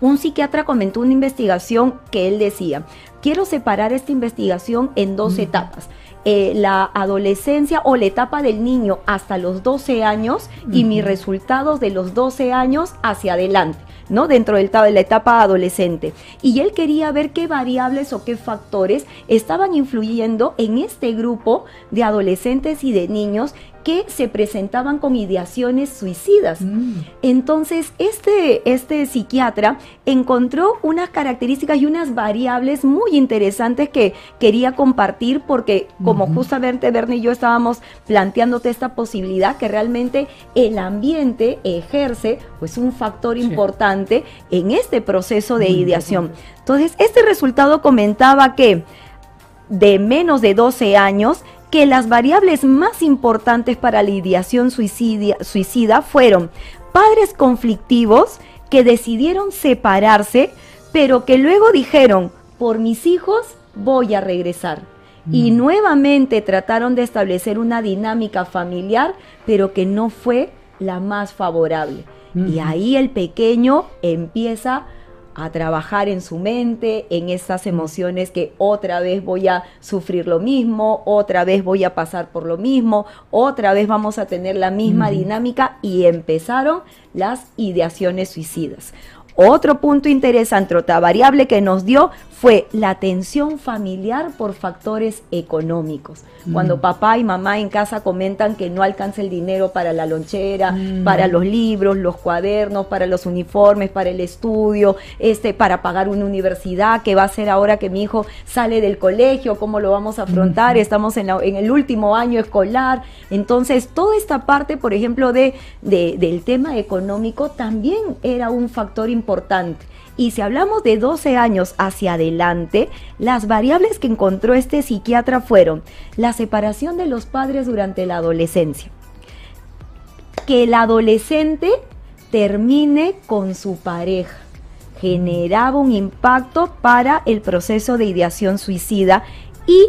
un psiquiatra comentó una investigación que él decía, quiero separar esta investigación en dos etapas. Eh, la adolescencia o la etapa del niño hasta los 12 años y mis resultados de los 12 años hacia adelante. ¿No? Dentro de la etapa adolescente. Y él quería ver qué variables o qué factores estaban influyendo en este grupo de adolescentes y de niños que se presentaban con ideaciones suicidas. Mm. Entonces, este, este psiquiatra encontró unas características y unas variables muy interesantes que quería compartir porque como justamente Bernie y yo estábamos planteándote esta posibilidad que realmente el ambiente ejerce pues un factor importante en este proceso de ideación. Entonces, este resultado comentaba que de menos de 12 años que las variables más importantes para la ideación suicida fueron padres conflictivos que decidieron separarse, pero que luego dijeron, por mis hijos voy a regresar. Y mm. nuevamente trataron de establecer una dinámica familiar, pero que no fue la más favorable. Y ahí el pequeño empieza a trabajar en su mente, en esas emociones que otra vez voy a sufrir lo mismo, otra vez voy a pasar por lo mismo, otra vez vamos a tener la misma dinámica y empezaron las ideaciones suicidas. Otro punto interesante, otra variable que nos dio fue la tensión familiar por factores económicos. Cuando mm. papá y mamá en casa comentan que no alcanza el dinero para la lonchera, mm. para los libros, los cuadernos, para los uniformes, para el estudio, este, para pagar una universidad, ¿qué va a ser ahora que mi hijo sale del colegio? ¿Cómo lo vamos a afrontar? Estamos en, en, el último año escolar. Entonces, toda esta parte, por ejemplo, de, de, del tema económico también era un factor importante. Y si hablamos de 12 años hacia adelante, las variables que encontró este psiquiatra fueron la separación de los padres durante la adolescencia, que el adolescente termine con su pareja, generaba un impacto para el proceso de ideación suicida y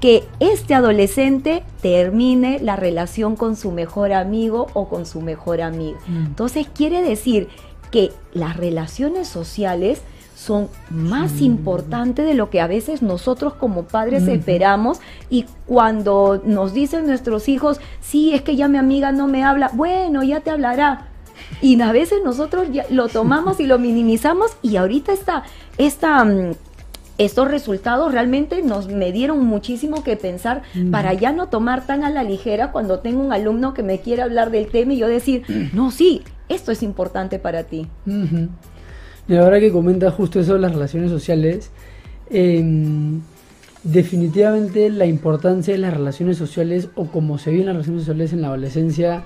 que este adolescente termine la relación con su mejor amigo o con su mejor amiga. Mm. Entonces quiere decir que las relaciones sociales son más importantes de lo que a veces nosotros como padres esperamos y cuando nos dicen nuestros hijos, sí, es que ya mi amiga no me habla, bueno, ya te hablará. Y a veces nosotros ya lo tomamos y lo minimizamos y ahorita está esta... mm, estos resultados realmente nos me dieron muchísimo que pensar Ujú. para ya no tomar tan a la ligera cuando tengo un alumno que me quiere hablar del tema y yo decir, no, sí, esto es importante para ti. Ujú. Y ahora que comenta justo eso de las relaciones sociales, em, definitivamente la importancia de las relaciones sociales o cómo se viven las relaciones sociales en la adolescencia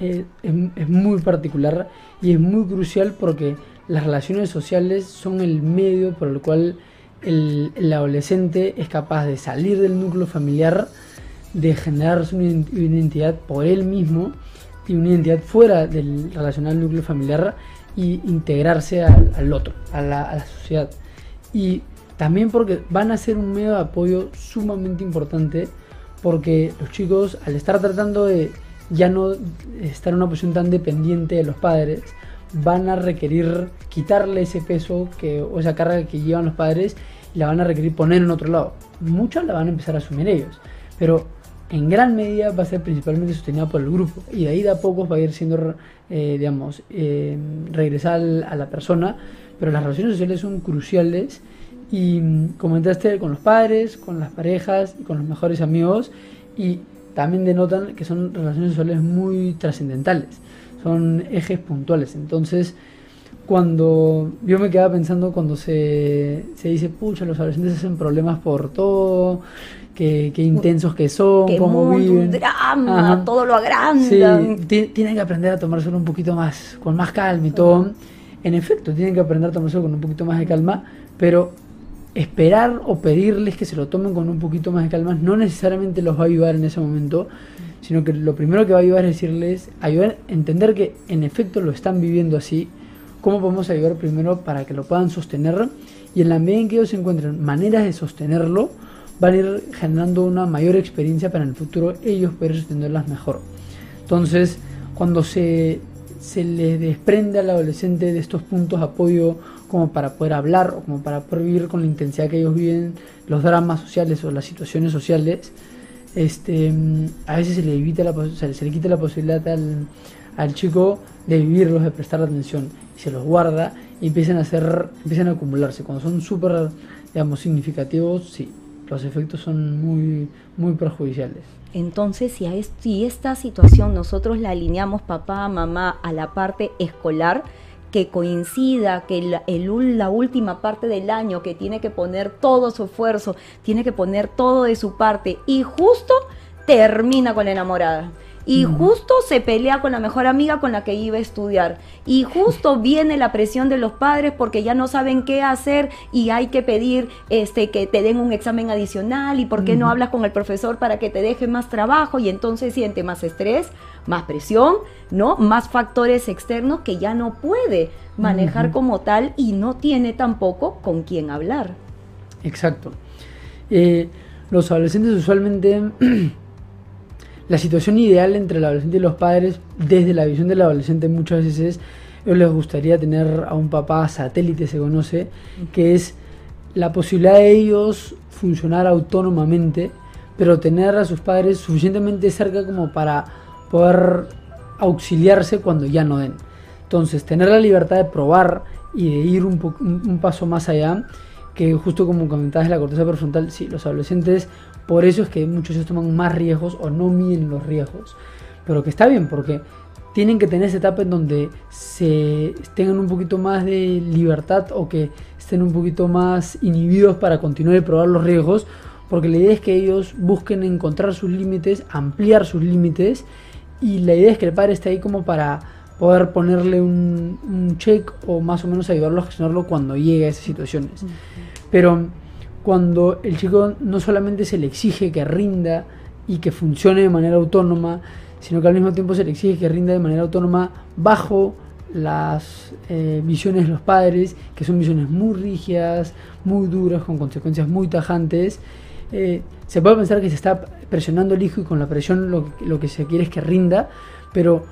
eh, es, muy particular y es muy crucial porque las relaciones sociales son el medio por el cual el, el adolescente es capaz de salir del núcleo familiar, de ident- una identidad por él mismo y una identidad fuera del relacional núcleo familiar y integrarse al, al otro, a la, a la sociedad. Y también porque van a ser un medio de apoyo sumamente importante porque los chicos al estar tratando de ya no estar en una posición tan dependiente de los padres, van a requerir quitarle ese peso que, o esa carga que llevan los padres y la van a requerir poner en otro lado. Muchos la van a empezar a asumir ellos, pero en gran medida va a ser principalmente sostenida por el grupo y de ahí de a pocos va a ir siendo, eh, digamos, eh, regresar a la persona, pero las relaciones sociales son cruciales y mm, comentaste con los padres, con las parejas y con los mejores amigos y también denotan que son relaciones sociales muy trascendentales, son ejes puntuales. Entonces, cuando yo me quedaba pensando cuando se, se dice, pucha, los adolescentes hacen problemas por todo, que, que intensos que son, Que cómo un viven. drama, Ajá. todo lo Sí, agrandan. ti- tienen que aprender a tomárselo un poquito más, con más calma y todo. En efecto, tienen que aprender a tomárselo con un poquito más de calma, pero esperar o pedirles que se lo tomen con un poquito más de calma no necesariamente los va a ayudar en ese momento, sino que lo primero que va a ayudar es decirles, ayudar a entender que en efecto lo están viviendo así, cómo podemos ayudar primero para que lo puedan sostener y en la medida en que ellos encuentren maneras de sostenerlo, van a ir generando una mayor experiencia para en el futuro ellos poder sostenerlas mejor. Entonces, cuando se, se le desprende al adolescente de estos puntos de apoyo como para poder hablar o como para poder vivir con la intensidad que ellos viven los dramas sociales o las situaciones sociales, este, a veces se le, evita la, se le quita la posibilidad al, al chico de vivirlos, de prestar atención, y se los guarda y empiezan a hacer, empiezan a acumularse. Cuando son súper, digamos, significativos, sí, los efectos son muy, muy perjudiciales. Entonces, si, a si esta situación nosotros la alineamos papá, mamá a la parte escolar, que coincida que la, el la última parte del año, que tiene que poner todo su esfuerzo, tiene que poner todo de su parte y justo termina con la enamorada. Y justo se pelea con la mejor amiga con la que iba a estudiar. Y justo viene la presión de los padres porque ya no saben qué hacer y hay que pedir este, que te den un examen adicional y por qué no hablas con el profesor para que te deje más trabajo y entonces siente más estrés, más presión, ¿no? Más factores externos que ya no puede manejar como tal y no tiene tampoco con quién hablar. Exacto. Eh, los adolescentes usualmente, la situación ideal entre el adolescente y los padres, desde la visión del adolescente muchas veces es, ellos les gustaría tener a un papá satélite, se conoce, que es la posibilidad de ellos funcionar autónomamente, pero tener a sus padres suficientemente cerca como para poder auxiliarse cuando ya no den. Entonces, tener la libertad de probar y de ir un, un- paso más allá, que justo como comentabas la corteza prefrontal, sí, los adolescentes, por eso es que muchos ellos toman más riesgos o no miden los riesgos. Pero que está bien, porque tienen que tener esa etapa en donde se tengan un poquito más de libertad o que estén un poquito más inhibidos para continuar y probar los riesgos, porque la idea es que ellos busquen encontrar sus límites, ampliar sus límites, y la idea es que el padre esté ahí como para poder ponerle un, un check o más o menos ayudarlo a gestionarlo cuando llegue a esas situaciones. Pero cuando el chico no solamente se le exige que rinda y que funcione de manera autónoma, sino que al mismo tiempo se le exige que rinda de manera autónoma bajo las eh, visiones de los padres, que son visiones muy rígidas, muy duras, con consecuencias muy tajantes, eh, se puede pensar que se está presionando el hijo y con la presión lo, lo que se quiere es que rinda, pero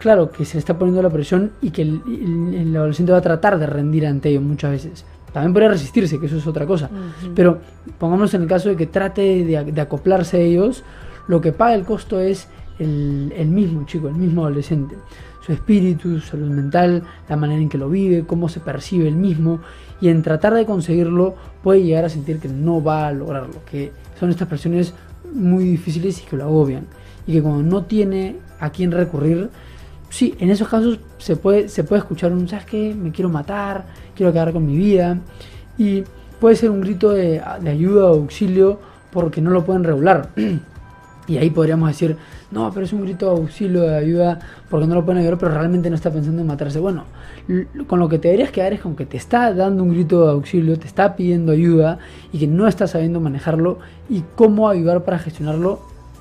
claro que se le está poniendo la presión y que el, adolescente va a tratar de rendir ante ello muchas veces. También podría resistirse, que eso es otra cosa. Pero pongámonos en el caso de que trate de, acoplarse a ellos, lo que paga el costo es el, el, mismo chico, el mismo adolescente. Su espíritu, su salud mental, la manera en que lo vive, cómo se percibe el mismo. Y en tratar de conseguirlo puede llegar a sentir que no va a lograrlo, que son estas presiones muy difíciles y que lo agobian. Y que cuando no tiene a quién recurrir, sí, en esos casos se puede, se puede escuchar un, ¿sabes qué? Me quiero matar, quiero acabar con mi vida. Y puede ser un grito de, ayuda o auxilio porque no lo pueden regular. y ahí podríamos decir, no, pero es un grito de auxilio, de ayuda, porque no lo pueden ayudar, pero realmente no está pensando en matarse. Bueno, con lo que te deberías quedar es con que te está dando un grito de auxilio, te está pidiendo ayuda y que no está sabiendo manejarlo y cómo ayudar para gestionarlo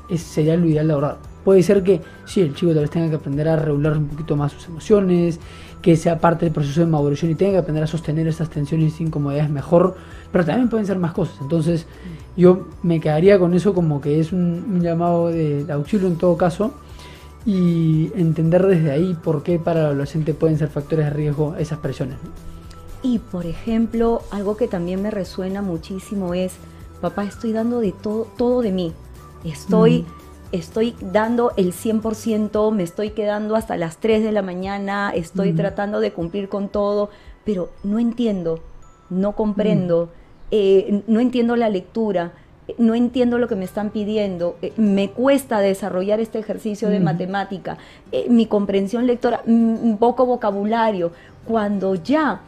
es, sería lo ideal de verdad puede ser que sí, el chico tal vez tenga que aprender a regular un poquito más sus emociones, que sea parte del proceso de maduración y tenga que aprender a sostener esas tensiones y incomodidades mejor, pero también pueden ser más cosas. Entonces, yo me quedaría con eso como que es un, llamado de, auxilio en todo caso y entender desde ahí por qué para el adolescente pueden ser factores de riesgo esas presiones. Y por ejemplo, algo que también me resuena muchísimo es, papá, estoy dando de todo, todo de mí. Estoy estoy dando el 100%, me estoy quedando hasta las 3 de la mañana, estoy tratando de cumplir con todo, pero no entiendo, no comprendo, eh, no entiendo la lectura, no entiendo lo que me están pidiendo, eh, me cuesta desarrollar este ejercicio de matemática, eh, mi comprensión lectora, poco vocabulario, cuando ya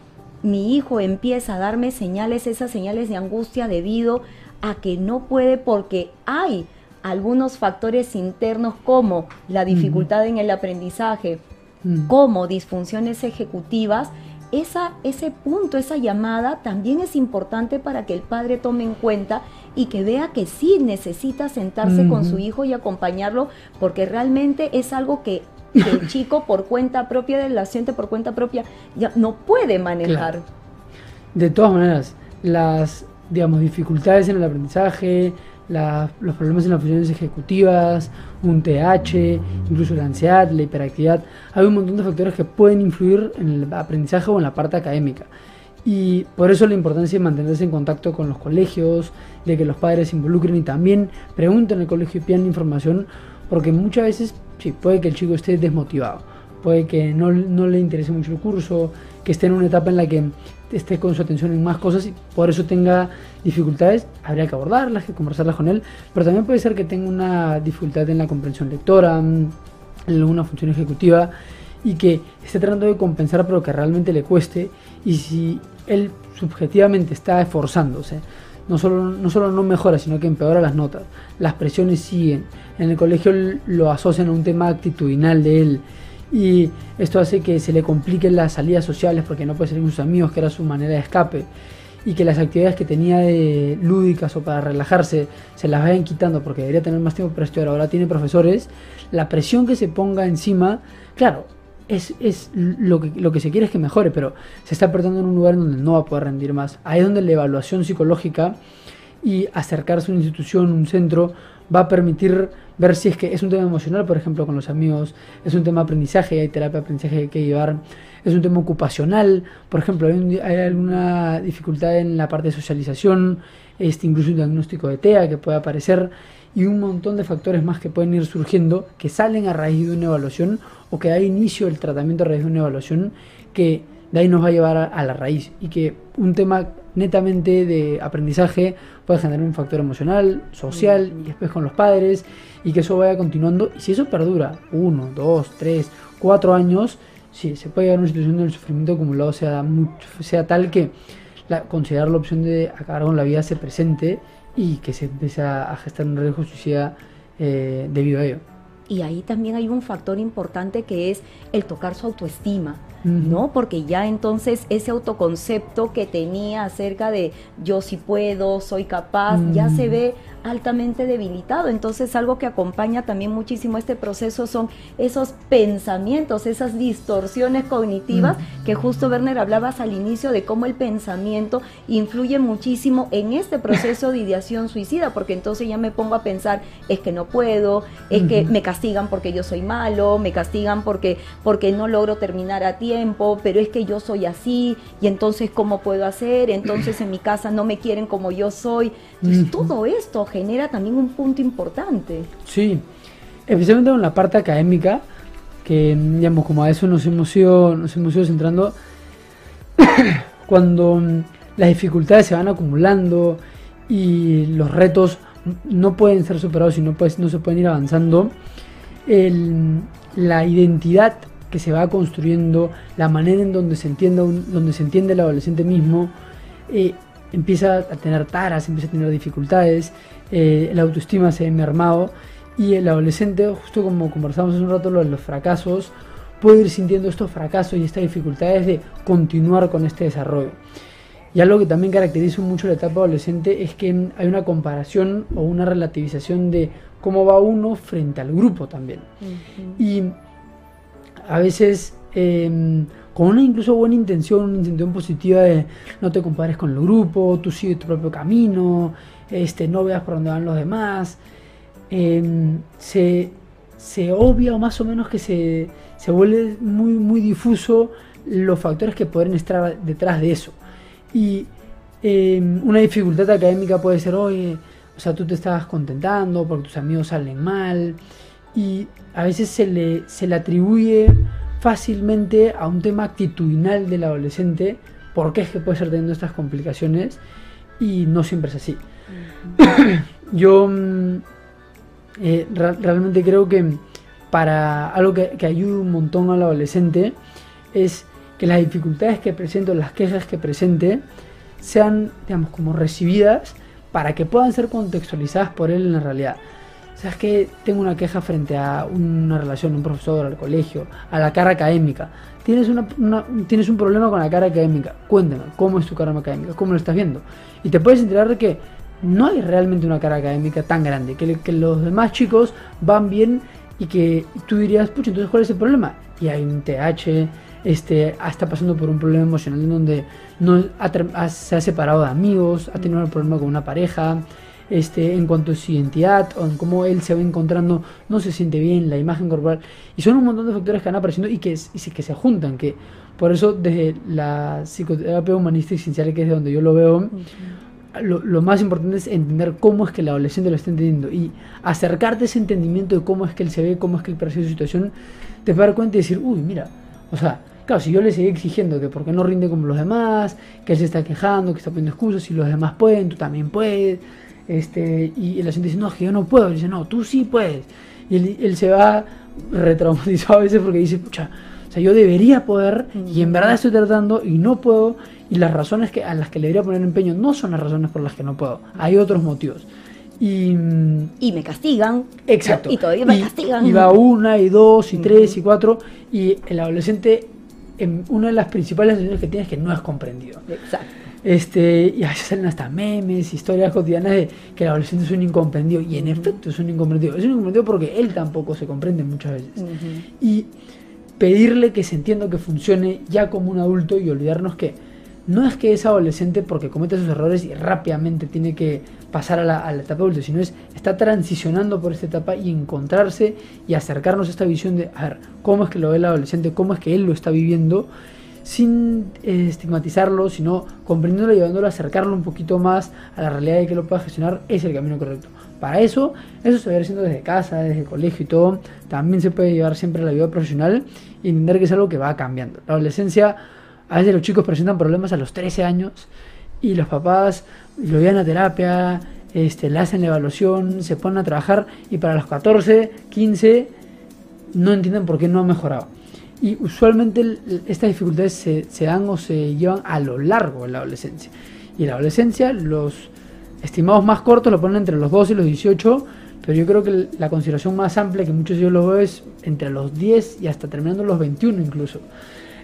mi hijo empieza a darme señales, esas señales de angustia debido a que no puede porque hay algunos factores internos como la dificultad en el aprendizaje, como disfunciones ejecutivas, esa, ese punto, esa llamada también es importante para que el padre tome en cuenta y que vea que sí necesita sentarse con su hijo y acompañarlo, porque realmente es algo que, el chico por cuenta propia, del adolescente por cuenta propia, ya no puede manejar. De todas maneras, las digamos, dificultades en el aprendizaje, los problemas en las funciones ejecutivas, un TH, incluso la ansiedad, la hiperactividad. Hay un montón de factores que pueden influir en el aprendizaje o en la parte académica. Y por eso la importancia de mantenerse en contacto con los colegios, de que los padres se involucren y también pregunten en el colegio y pidan información, porque muchas veces sí, puede que el chico esté desmotivado, puede que no le interese mucho el curso, que esté en una etapa en la que esté con su atención en más cosas y por eso tenga dificultades, habría que abordarlas, que conversarlas con él, pero también puede ser que tenga una dificultad en la comprensión lectora, mm, en alguna función ejecutiva y que esté tratando de compensar pero que realmente le cueste. Y si él subjetivamente está esforzándose, no solo, no solo no mejora, sino que empeora las notas, las presiones siguen, en el colegio lo asocian a un tema actitudinal de él, y esto hace que se le compliquen las salidas sociales porque no puede salir con sus amigos, que era su manera de escape, y que las actividades que tenía de lúdicas o para relajarse se las vayan quitando porque debería tener más tiempo para estudiar, ahora tiene profesores, la presión que se ponga encima, claro, es, es lo, que, lo que se quiere es que mejore, pero se está perdiendo en un lugar donde no va a poder rendir más. Ahí es donde la evaluación psicológica y acercarse a una institución, un centro, va a permitir ver si es que es un tema emocional, por ejemplo, con los amigos, es un tema aprendizaje, hay terapia de aprendizaje que hay que llevar, es un tema ocupacional, por ejemplo, hay, alguna dificultad en la parte de socialización, este, incluso un diagnóstico de TEA que puede aparecer y un montón de factores más que pueden ir surgiendo que salen a raíz de una evaluación o que da inicio el tratamiento a raíz de una evaluación que de ahí nos va a llevar a la raíz y que un tema netamente de aprendizaje puede generar un factor emocional, social y después con los padres y que eso vaya continuando. Y si eso perdura uno, dos, tres, cuatro años, sí, se puede llegar a una situación donde el sufrimiento acumulado sea, sea tal que la, considerar la opción de acabar con la vida se presente y que se empiece a gestar un riesgo suicida eh, debido a ello. Y ahí también hay un factor importante que es el tocar su autoestima, ¿no? Porque ya entonces ese autoconcepto que tenía acerca de yo sí puedo, soy capaz, ya se ve altamente debilitado. Entonces algo que acompaña también muchísimo este proceso son esos pensamientos, esas distorsiones cognitivas mm. que justo Werner hablabas al inicio de cómo el pensamiento influye muchísimo en este proceso de ideación suicida, porque entonces ya me pongo a pensar, es que no puedo, es que me castigan porque yo soy malo, me castigan porque, porque no logro terminar a tiempo, pero es que yo soy así, y entonces ¿cómo puedo hacer? Entonces en mi casa no me quieren como yo soy. Entonces todo esto genera también un punto importante. Sí, especialmente en la parte académica, que digamos como a eso nos hemos ido, nos hemos ido centrando, cuando las dificultades se van acumulando y los retos no pueden ser superados y no, no se pueden ir avanzando, la identidad que se va construyendo, la manera en donde se entiende, donde se entiende el adolescente mismo, eh, empieza a tener taras, empieza a tener dificultades, eh, la autoestima se ve mermado y el adolescente, justo como conversamos hace un rato lo de los fracasos, puede ir sintiendo estos fracasos y estas dificultades de continuar con este desarrollo. Y algo que también caracteriza mucho la etapa adolescente es que hay una comparación o una relativización de cómo va uno frente al grupo también. Y a veces em, con una incluso buena intención, una intención positiva de no te compares con el grupo, tú sigue tu propio camino, este, no veas por dónde van los demás. Em, se, se, obvia o más o menos que se, se vuelve muy, muy difuso los factores que pueden estar detrás de eso. Y em, una dificultad académica puede ser, oye, o sea, tú te estabas contentando porque tus amigos salen mal. Y a veces se le, se le atribuye fácilmente a un tema actitudinal del adolescente, porque es que puede estar teniendo estas complicaciones y no siempre es así. Yo mm, eh, realmente creo que para algo que, que ayude un montón al adolescente es que las dificultades que presente las quejas que presente sean, digamos, como recibidas para que puedan ser contextualizadas por él en la realidad. ¿Sabes que Tengo una queja frente a una relación, un profesor, al colegio, a la cara académica. Tienes, una, tienes un problema con la cara académica. Cuéntame, ¿cómo es tu cara académica? ¿Cómo lo estás viendo? Y te puedes enterar de que no hay realmente una cara académica tan grande, que, los demás chicos van bien y que tú dirías, pucha, entonces ¿cuál es el problema? Y hay un TH, este, está pasando por un problema emocional en donde no se ha separado de amigos, ha tenido un problema con una pareja, este, en cuanto a su identidad o en cómo él se va encontrando, no se siente bien, la imagen corporal. Y son un montón de factores que van apareciendo y que, se juntan, que por eso desde la psicoterapia humanista y esencial, que es de donde yo lo veo, lo, lo, más importante es entender cómo es que el adolescente lo está entendiendo y acercarte a ese entendimiento de cómo es que él se ve, cómo es que él percibe su situación, te vas a dar cuenta y decir, uy, mira, o sea, Claro, si yo le seguí exigiendo que porque no rinde como los demás, que él se está quejando, que está poniendo excusas, si los demás pueden, tú también puedes, este, y la gente dice, no, es que yo no puedo. Y dice, no, tú sí puedes. Y él, se va retraumatizado a veces porque dice, pucha, o sea, yo debería poder y en verdad estoy tratando y no puedo. Y las razones que, a las que le debería poner empeño no son las razones por las que no puedo. Hay otros motivos. Y, y me castigan. Exacto. Y todavía me castigan. Y va una, y dos, y tres, y cuatro. Y el adolescente, en una de las principales decisiones que tiene es que no es comprendido. Exacto. Este, y a veces salen hasta memes, historias cotidianas de que el adolescente es un incomprendido. Y en efecto es un incomprendido. Es un incomprendido porque él tampoco se comprende muchas veces. Y pedirle que se entienda que funcione ya como un adulto y olvidarnos que no es que es adolescente porque comete sus errores y rápidamente tiene que pasar a la, etapa adulta, sino es está transicionando por esta etapa y encontrarse y acercarnos a esta visión de, a ver, cómo es que lo ve el adolescente, cómo es que él lo está viviendo sin eh, estigmatizarlo, sino comprendiéndolo llevándolo acercarlo un poquito más a la realidad de que lo pueda gestionar, es el camino correcto. Para eso, eso se va a ir haciendo desde casa, desde el colegio y todo. También se puede llevar siempre a la vida profesional y entender que es algo que va cambiando. La adolescencia, a veces los chicos presentan problemas a los 13 años y los papás lo llevan a terapia, este, le hacen la evaluación, se ponen a trabajar y para los 14, 15 no entienden por qué no ha mejorado. Y usualmente estas dificultades se, dan o se llevan a lo largo de la adolescencia. Y la adolescencia los estimados más cortos lo ponen entre los 12 y los 18, pero yo creo que la consideración más amplia que muchos ellos lo veo es entre los 10 y hasta terminando los 21 incluso.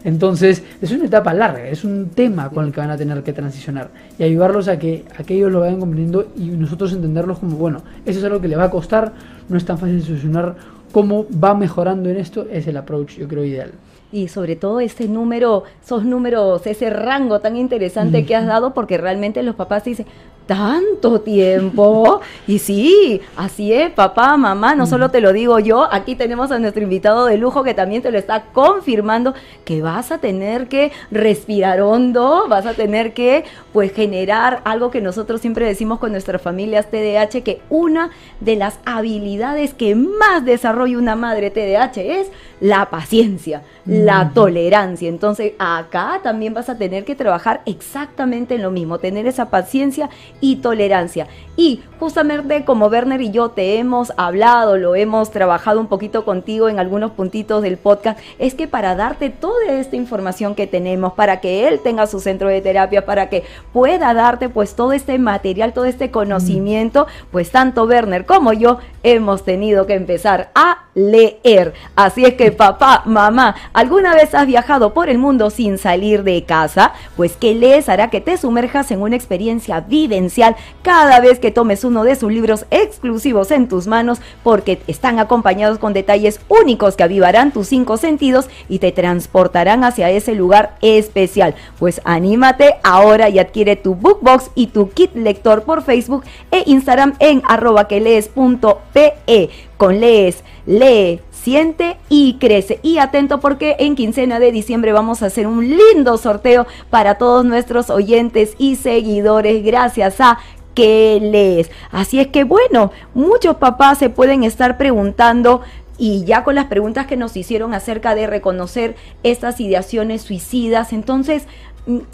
Entonces, es una etapa larga, es un tema con el que van a tener que transicionar y ayudarlos a que, a ellos lo vayan comprendiendo y nosotros entenderlos como, bueno, eso es algo que le va a costar, no es tan fácil solucionar, cómo va mejorando en esto es el approach, yo creo, ideal. Y sobre todo ese número, esos números, ese rango tan interesante que has dado, porque realmente los papás dicen, tanto tiempo. y sí, así es, papá, mamá, no solo te lo digo yo, aquí tenemos a nuestro invitado de lujo que también te lo está confirmando, que vas a tener que respirar hondo, vas a tener que pues generar algo que nosotros siempre decimos con nuestras familias TDAH, que una de las habilidades que más desarrolla una madre TDAH es la paciencia, la tolerancia. Entonces acá también vas a tener que trabajar exactamente en lo mismo, tener esa paciencia y tolerancia. Y justamente como Werner y yo te hemos hablado, lo hemos trabajado un poquito contigo en algunos puntitos del podcast, es que para darte toda esta información que tenemos, para que él tenga su centro de terapia, para que pueda darte pues todo este material, todo este conocimiento, pues tanto Werner como yo hemos tenido que empezar a leer. Así es que papá, mamá, ¿alguna vez has viajado por el mundo sin salir de casa? Pues que lees hará que te sumerjas en una experiencia vivencial cada vez que tomes uno de sus libros exclusivos en tus manos porque están acompañados con detalles únicos que avivarán tus cinco sentidos y te transportarán hacia ese lugar especial. Pues anímate ahora y adquiere tu bookbox y tu kit lector por Facebook e Instagram en arroba que lees.pe con lees, lee, siente y crece. Y atento porque en quincena de diciembre vamos a hacer un lindo sorteo para todos nuestros oyentes y seguidores gracias a que lees. Así es que bueno, muchos papás se pueden estar preguntando y ya con las preguntas que nos hicieron acerca de reconocer estas ideaciones suicidas, entonces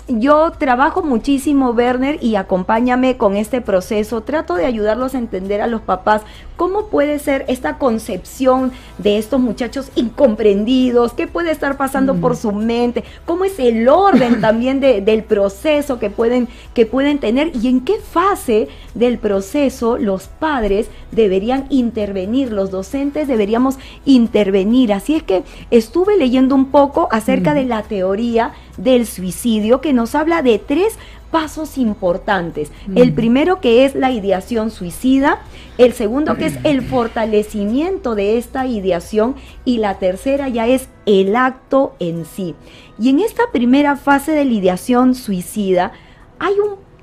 yo trabajo muchísimo, Werner, y acompáñame con este proceso. Trato de ayudarlos a entender a los papás cómo puede ser esta concepción de estos muchachos incomprendidos, qué puede estar pasando por mm. su mente, cómo es el orden también del proceso que pueden, que pueden tener y en qué fase del proceso los padres deberían intervenir, los docentes deberíamos intervenir. Así es que estuve leyendo un poco acerca de la teoría del suicidio que nos habla de tres pasos importantes. El primero que es la ideación suicida, el segundo que es el fortalecimiento de esta ideación y la tercera ya es el acto en sí. Y en esta primera fase de la ideación suicida hay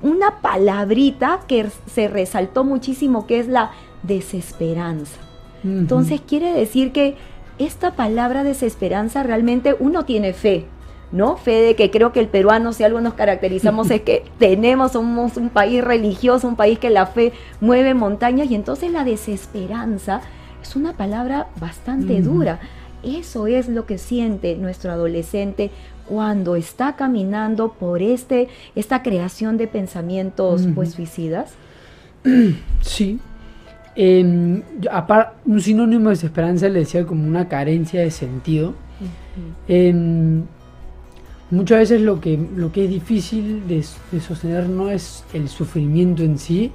una palabrita que se resaltó muchísimo que es la desesperanza. Entonces quiere decir que esta palabra desesperanza realmente uno tiene fe, ¿no? Fe de que creo que el peruano, si algo nos caracterizamos, es que tenemos, somos un país religioso, un país que la fe mueve montañas y entonces la desesperanza es una palabra bastante dura. Eso es lo que siente nuestro adolescente cuando está caminando por este, esta creación de pensamientos pues suicidas. Sí. un sinónimo de desesperanza le decía como una carencia de sentido muchas veces lo que, lo que es difícil de, sostener no es el sufrimiento en sí,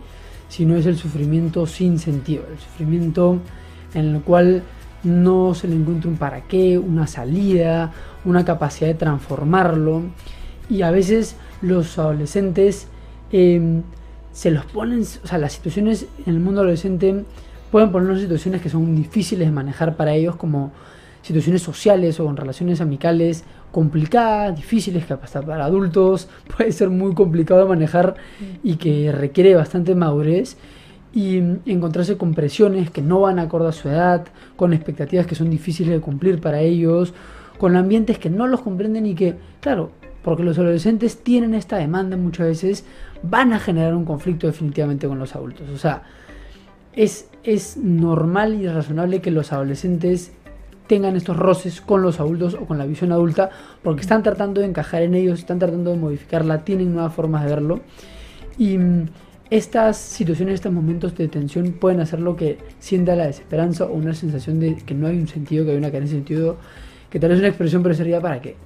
sino es el sufrimiento sin sentido, el sufrimiento en el cual no se le encuentra un para qué, una salida, una capacidad de transformarlo. Y a veces los adolescentes em, se los ponen, o sea, las situaciones en el mundo adolescente pueden ponernos situaciones que son difíciles de manejar para ellos, como situaciones sociales o con relaciones amicales complicadas, difíciles, que para adultos puede ser muy complicado de manejar y que requiere bastante madurez y encontrarse con presiones que no van acorde a su edad, con expectativas que son difíciles de cumplir para ellos, con ambientes que no los comprenden y que, claro, porque los adolescentes tienen esta demanda muchas veces, van a generar un conflicto definitivamente con los adultos. O sea, es, es normal y razonable que los adolescentes tengan estos roces con los adultos o con la visión adulta, porque están tratando de encajar en ellos, están tratando de modificarla, tienen nuevas formas de verlo. Y mm, estas situaciones, estos momentos de tensión pueden hacer lo que sienta la desesperanza o una sensación de que no hay un sentido, que hay una carencia de sentido, que tal vez una expresión, pero sería para qué.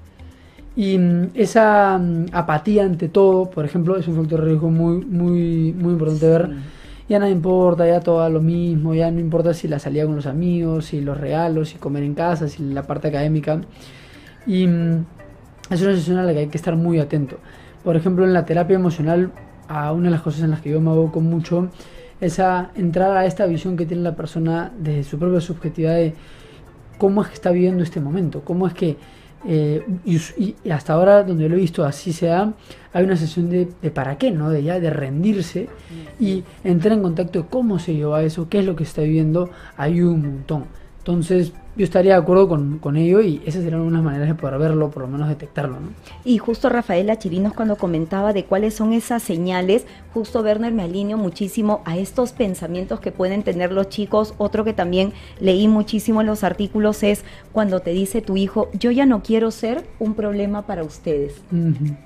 Y mm, esa mm, apatía ante todo, por ejemplo, es un factor de riesgo muy, muy, muy importante ver ya nada importa, ya todo lo mismo, ya no importa si la salida con los amigos, si los regalos, si comer en casa, si la parte académica. Y mm, es una situación a la que hay que estar muy atento. Por ejemplo, en la terapia emocional, a una de las cosas en las que yo me aboco mucho es a entrar a esta visión que tiene la persona de su propia subjetividad de cómo es que está viviendo este momento, cómo es que eh, y, hasta ahora donde lo he visto así se da, hay una sesión de, para qué, ¿no? De ya de rendirse y entrar en contacto de cómo se lleva eso, qué es lo que está viviendo, hay un montón. Entonces, yo estaría de acuerdo con, con, ello y esas serían unas maneras de poder verlo, por lo menos detectarlo. ¿no? Y justo Rafaela Chirinos cuando comentaba de cuáles son esas señales, justo Werner me alineo muchísimo a estos pensamientos que pueden tener los chicos. Otro que también leí muchísimo en los artículos es cuando te dice tu hijo, yo ya no quiero ser un problema para ustedes,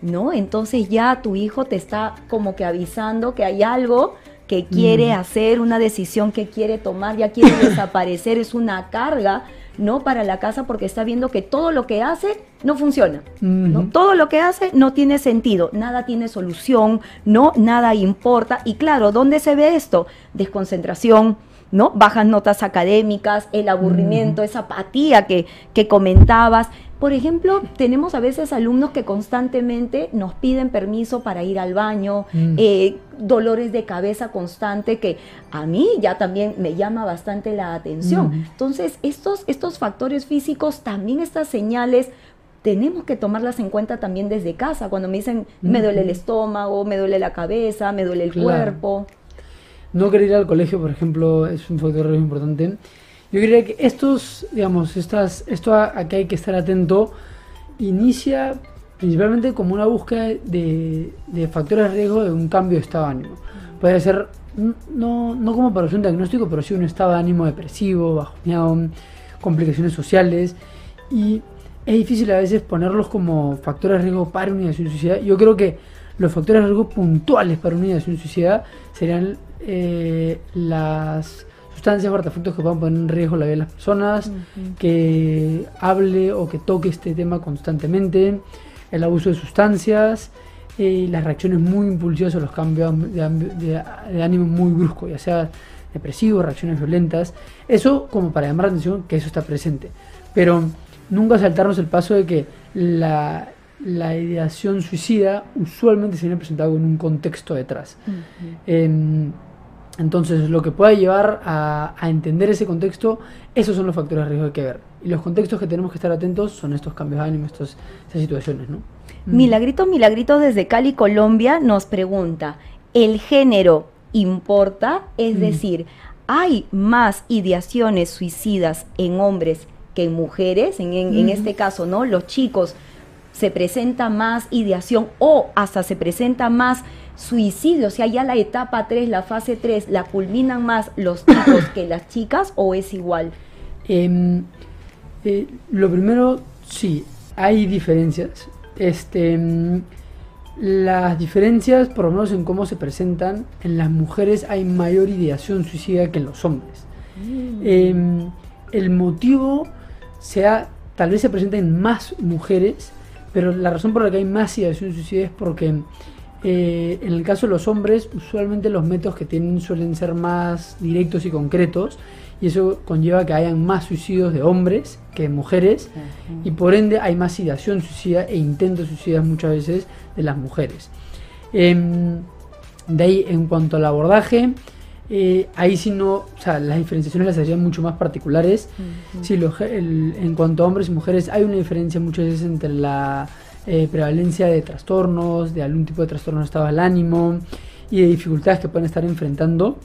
¿no? Entonces ya tu hijo te está como que avisando que hay algo que quiere hacer, una decisión que quiere tomar, ya quiere desaparecer, es una carga ¿no? Para la casa porque está viendo que todo lo que hace no funciona, ¿no? Todo lo que hace no tiene sentido, nada tiene solución, ¿no? Nada importa. Y claro, ¿dónde se ve esto? Desconcentración, ¿no? Bajas notas académicas, el aburrimiento, esa apatía que, que comentabas. Por ejemplo, tenemos a veces alumnos que constantemente nos piden permiso para ir al baño, mm. eh, dolores de cabeza constante que a mí ya también me llama bastante la atención. Mm. Entonces, estos, estos factores físicos, también estas señales, tenemos que tomarlas en cuenta también desde casa, cuando me dicen me duele el estómago, me duele la cabeza, me duele el cuerpo. No querer ir al colegio, por ejemplo, es un factor muy importante. Yo diría que estos, digamos, estas, esto a, que hay que estar atento, inicia principalmente como una búsqueda de, factores de riesgo de un cambio de estado de ánimo. Puede ser, no, no como para un diagnóstico, pero sí un estado de ánimo depresivo, bajoneado, complicaciones sociales. Y es difícil a veces ponerlos como factores de riesgo para una ideación suicida. Yo creo que los factores de riesgo puntuales para una ideación suicida serían eh, las sustancias o artefactos que puedan poner en riesgo la vida de las personas, que hable o que toque este tema constantemente, el abuso de sustancias y las reacciones muy impulsivas o los cambios de, ánimo muy bruscos, ya sea depresivos, reacciones violentas. Eso como para llamar la atención que eso está presente. Pero nunca saltarnos el paso de que la, ideación suicida usualmente se viene presentado con un contexto detrás. Entonces, lo que pueda llevar a, entender ese contexto, esos son los factores de riesgo que hay que ver. Y los contextos que tenemos que estar atentos son estos cambios de ánimo, estas situaciones, ¿no? Mm. Milagrito, Milagrito desde Cali, Colombia, nos pregunta, ¿el género importa? Es mm. decir, ¿hay más ideaciones suicidas en hombres que en mujeres? En, en este caso, ¿no? Los chicos se presenta más ideación o hasta se presenta más suicidio, o sea, ya la etapa 3, la fase 3, ¿la culminan más los chicos que las chicas o es igual? Em, eh, lo primero, sí, hay diferencias. Este, em, las diferencias, por lo menos en cómo se presentan, en las mujeres hay mayor ideación suicida que en los hombres. Mm. Em, el motivo sea, tal vez se presenten más mujeres, pero la razón por la que hay más ideación suicida es porque eh, en el caso de los hombres, usualmente los métodos que tienen suelen ser más directos y concretos, y eso conlleva que hayan más suicidios de hombres que de mujeres, y por ende hay más ideación suicida e intentos suicidas muchas veces de las mujeres. Em, de ahí, en cuanto al abordaje, eh, ahí sí no, o sea, las diferenciaciones las harían mucho más particulares. en cuanto a hombres y mujeres, hay una diferencia muchas veces entre la eh, prevalencia de trastornos, de algún tipo de trastorno de estado del ánimo y de dificultades que pueden estar enfrentando,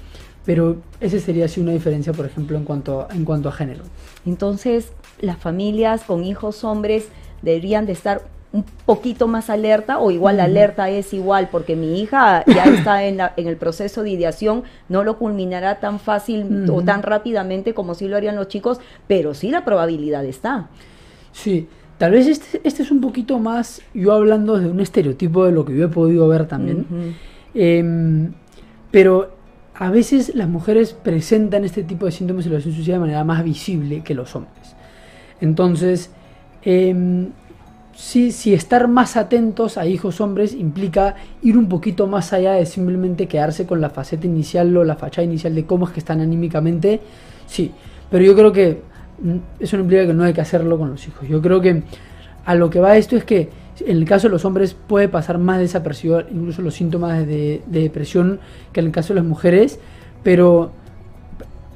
pero esa sería así una diferencia, por ejemplo, en cuanto, en cuanto a género. Entonces, las familias con hijos hombres deberían de estar un poquito más alerta o igual la alerta es igual porque mi hija ya está en, en, el proceso de ideación, no lo culminará tan fácil o tan rápidamente como si lo harían los chicos, pero sí la probabilidad está. Sí, Tal vez este, este, es un poquito más yo hablando de un estereotipo de lo que yo he podido ver también. Em, pero a veces las mujeres presentan este tipo de síntomas de la suicida de manera más visible que los hombres. Entonces, eh, sí, si estar más atentos a hijos hombres implica ir un poquito más allá de simplemente quedarse con la faceta inicial o la fachada inicial de cómo es que están anímicamente, sí. Pero yo creo que eso no implica que no hay que hacerlo con los hijos. Yo creo que a lo que va esto es que En el caso de los hombres puede pasar más desapercibido incluso los síntomas de, de depresión que en el caso de las mujeres, pero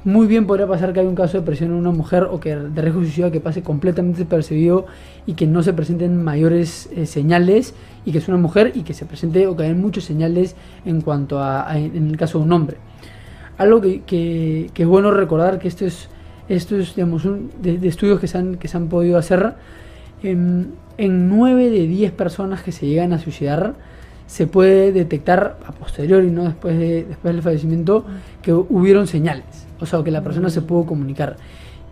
muy bien podría pasar que haya un caso de depresión en una mujer o que de riesgo suicida que pase completamente percibido y que no se presenten mayores eh, señales y que es una mujer y que se presente o que haya muchos señales en cuanto a, en el caso de un hombre. Algo que, que, es bueno recordar que esto es, esto es digamos, un, de, estudios que se han, que se han podido hacer en, en 9 de 10 personas que se llegan a suicidar se puede detectar a posteriori, no después, de, después del fallecimiento, que hubieron señales, o sea, que la persona se pudo comunicar.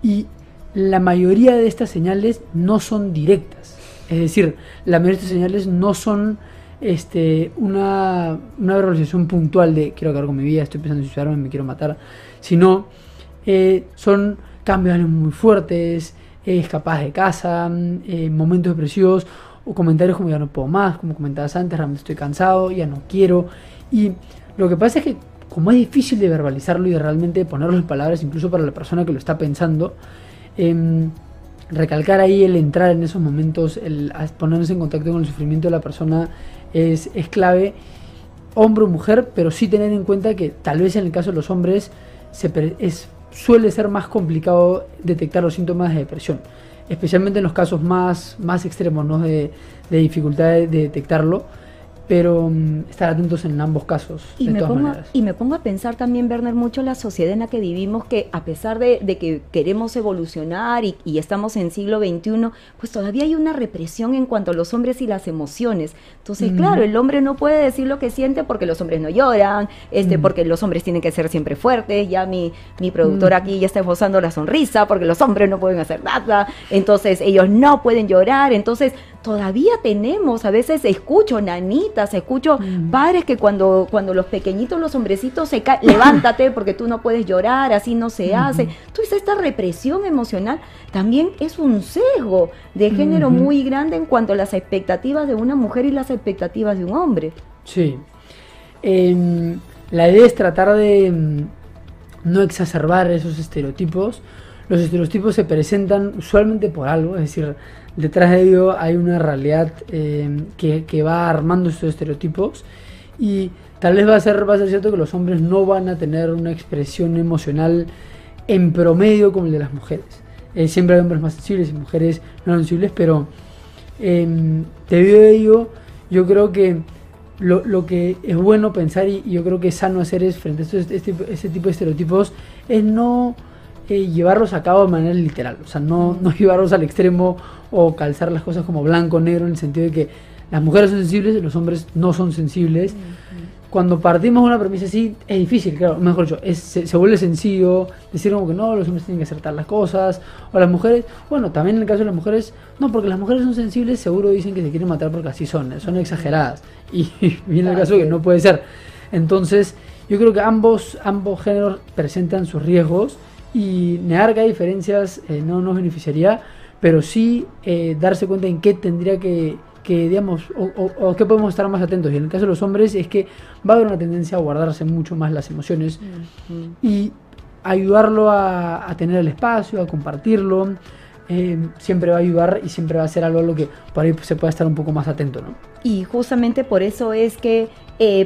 Y la mayoría de estas señales no son directas, es decir, la mayoría de estas señales no son este, una, una verbalización puntual de quiero acabar con mi vida, estoy pensando en suicidarme, me quiero matar, sino eh, son cambios muy fuertes, escapadas de casa, eh, momentos depresivos o comentarios como ya no puedo más, como comentabas antes, realmente estoy cansado, ya no quiero. Y lo que pasa es que como es difícil de verbalizarlo y de realmente ponerlo en palabras, incluso para la persona que lo está pensando, em, recalcar ahí el entrar en esos momentos, el ponerse en contacto con el sufrimiento de la persona es, es clave, hombre o mujer, pero sí tener en cuenta que tal vez en el caso de los hombres suele ser más complicado detectar los síntomas de depresión especialmente en los casos más, más extremos ¿no? de dificultad de detectarlo pero mm, estar atentos en ambos casos. Y, me pongo, y me pongo a pensar también, Werner, mucho la sociedad en la que vivimos, que a pesar de, que queremos evolucionar y, estamos en siglo XXI, pues todavía hay una represión en cuanto a los hombres y las emociones. Entonces, claro, el hombre no puede decir lo que siente porque los hombres no lloran, este, porque los hombres tienen que ser siempre fuertes. Ya mi, mi productor aquí ya está esbozando la sonrisa porque los hombres no pueden hacer nada. Entonces, ellos no pueden llorar. Entonces, todavía tenemos, a veces escucho nanitas, escucho padres que cuando, cuando los pequeñitos, los hombrecitos se caen, levántate porque tú no puedes llorar, así no se hace. Entonces esta represión emocional también es un sesgo de género muy grande en cuanto a las expectativas de una mujer y las expectativas de un hombre. Sí. Em, la idea es tratar de mm, no exacerbar esos estereotipos. Los estereotipos se presentan usualmente por algo, es decir, detrás de ello hay una realidad eh, que, va armando estos estereotipos y tal vez va a, ser, va a ser cierto que los hombres no van a tener una expresión emocional en promedio como el de las mujeres. Eh, siempre hay hombres más sensibles y mujeres no sensibles, pero em, debido a ello yo creo que lo, que es bueno pensar y, yo creo que es sano hacer es frente a este, este tipo de estereotipos es no llevarlos a cabo de manera literal, o sea, no llevarlos al extremo o calzar las cosas como blanco negro en el sentido de que las mujeres son sensibles y los hombres no son sensibles. Cuando partimos de una premisa así, es difícil, claro, mejor dicho, es, se, vuelve sencillo decir como que no, los hombres tienen que acertar las cosas, o las mujeres, bueno, también en el caso de las mujeres, no, porque las mujeres son sensibles, seguro dicen que se quieren matar porque así son, son exageradas, y viene el caso que no puede ser. Entonces, yo creo que ambos, ambos géneros presentan sus riesgos, y negar que hay diferencias eh, no nos beneficiaría, pero sí eh, darse cuenta en qué tendría que, que digamos, o, o, qué podemos estar más atentos. Y en el caso de los hombres es que va a haber una tendencia a guardarse mucho más las emociones y ayudarlo a, a, tener el espacio, a compartirlo. Eh, siempre va a ayudar y siempre va a ser algo a lo que por ahí se pueda estar un poco más atento, ¿no? Y justamente por eso es que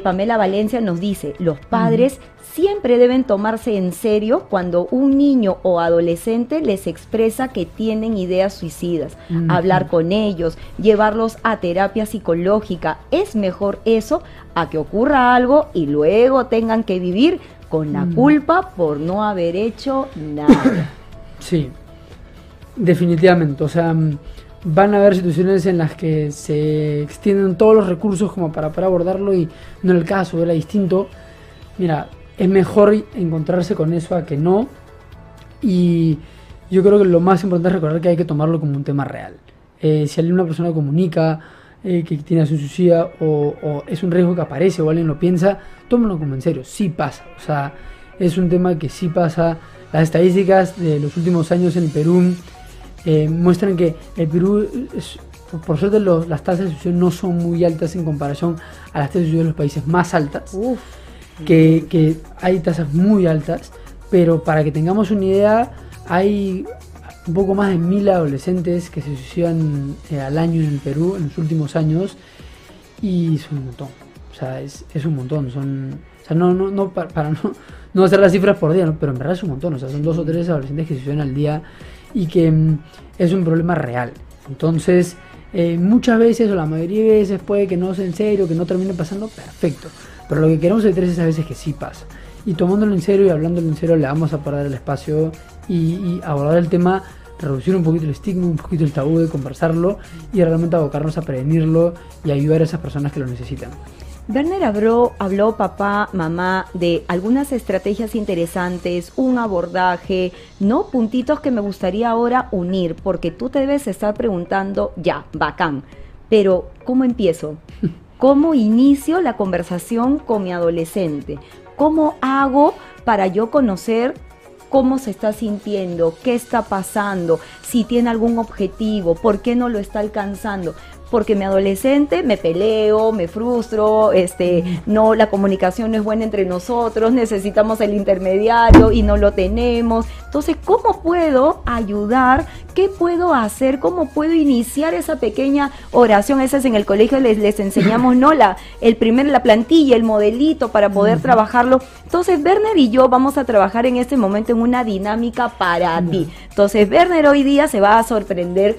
Pamela Valencia nos dice, los padres siempre deben tomarse en serio cuando un niño o adolescente les expresa que tienen ideas suicidas. Hablar con ellos, llevarlos a terapia psicológica. Es mejor eso a que ocurra algo y luego tengan que vivir con la culpa por no haber hecho nada. Sí, definitivamente. O sea, van a haber situaciones en las que se extienden todos los recursos como para, para abordarlo y no el caso, era distinto. Mira, es mejor encontrarse con eso a que no. Y yo creo que lo más importante es recordar que hay que tomarlo como un tema real. Eh, si alguna persona comunica eh, que tiene su suicida o, es un riesgo que aparece o alguien lo piensa, tómalo como en serio. Sí pasa. O sea, es un tema que sí pasa. Las estadísticas de los últimos años en Perú eh, muestran que el Perú, por suerte, las tasas de suicidio no son muy altas en comparación a las tasas de suicidio de los países más altas. Uf que, hay tasas muy altas, pero para que tengamos una idea, hay un poco más de mil adolescentes que se suicidan eh, al año en el Perú en los últimos años y son un montón. O sea, es, es un montón. Son, o sea, no, no, no para, no, no, hacer las cifras por día, pero en verdad es un montón. O sea, son dos o tres adolescentes que se suicidan al día y que mm, es un problema real. Entonces, eh, muchas veces o la mayoría de veces puede que no sea en serio, que no termine pasando, perfecto. Pero lo que queremos evitar es a veces que sí pasa. Y tomándolo en serio y hablándolo en serio, le vamos a parar el espacio y, y abordar el tema reducir un poquito el estigma, un poquito el tabú de conversarlo y realmente abocarnos a prevenirlo y ayudar a esas personas que lo necesitan. Werner habló, habló, papá, mamá, de algunas estrategias interesantes, un abordaje, ¿no? Puntitos que me gustaría ahora unir, porque tú te debes estar preguntando, ya, bacán, pero ¿cómo empiezo? ¿Cómo inicio la conversación con mi adolescente? ¿Cómo hago para yo conocer cómo se está sintiendo, qué está pasando, si tiene algún objetivo, por qué no lo está alcanzando porque mi adolescente me peleo, me frustro, este, no, la comunicación no es buena entre nosotros, necesitamos el intermediario y no lo tenemos. Entonces, ¿cómo puedo ayudar? ¿Qué puedo hacer? ¿Cómo puedo iniciar esa pequeña oración? Esas en el colegio les, les enseñamos, ¿no? La, el primer, la plantilla, el modelito para poder trabajarlo. Entonces, Werner y yo vamos a trabajar en este momento en una dinámica para ti. Entonces, Werner hoy día se va a sorprender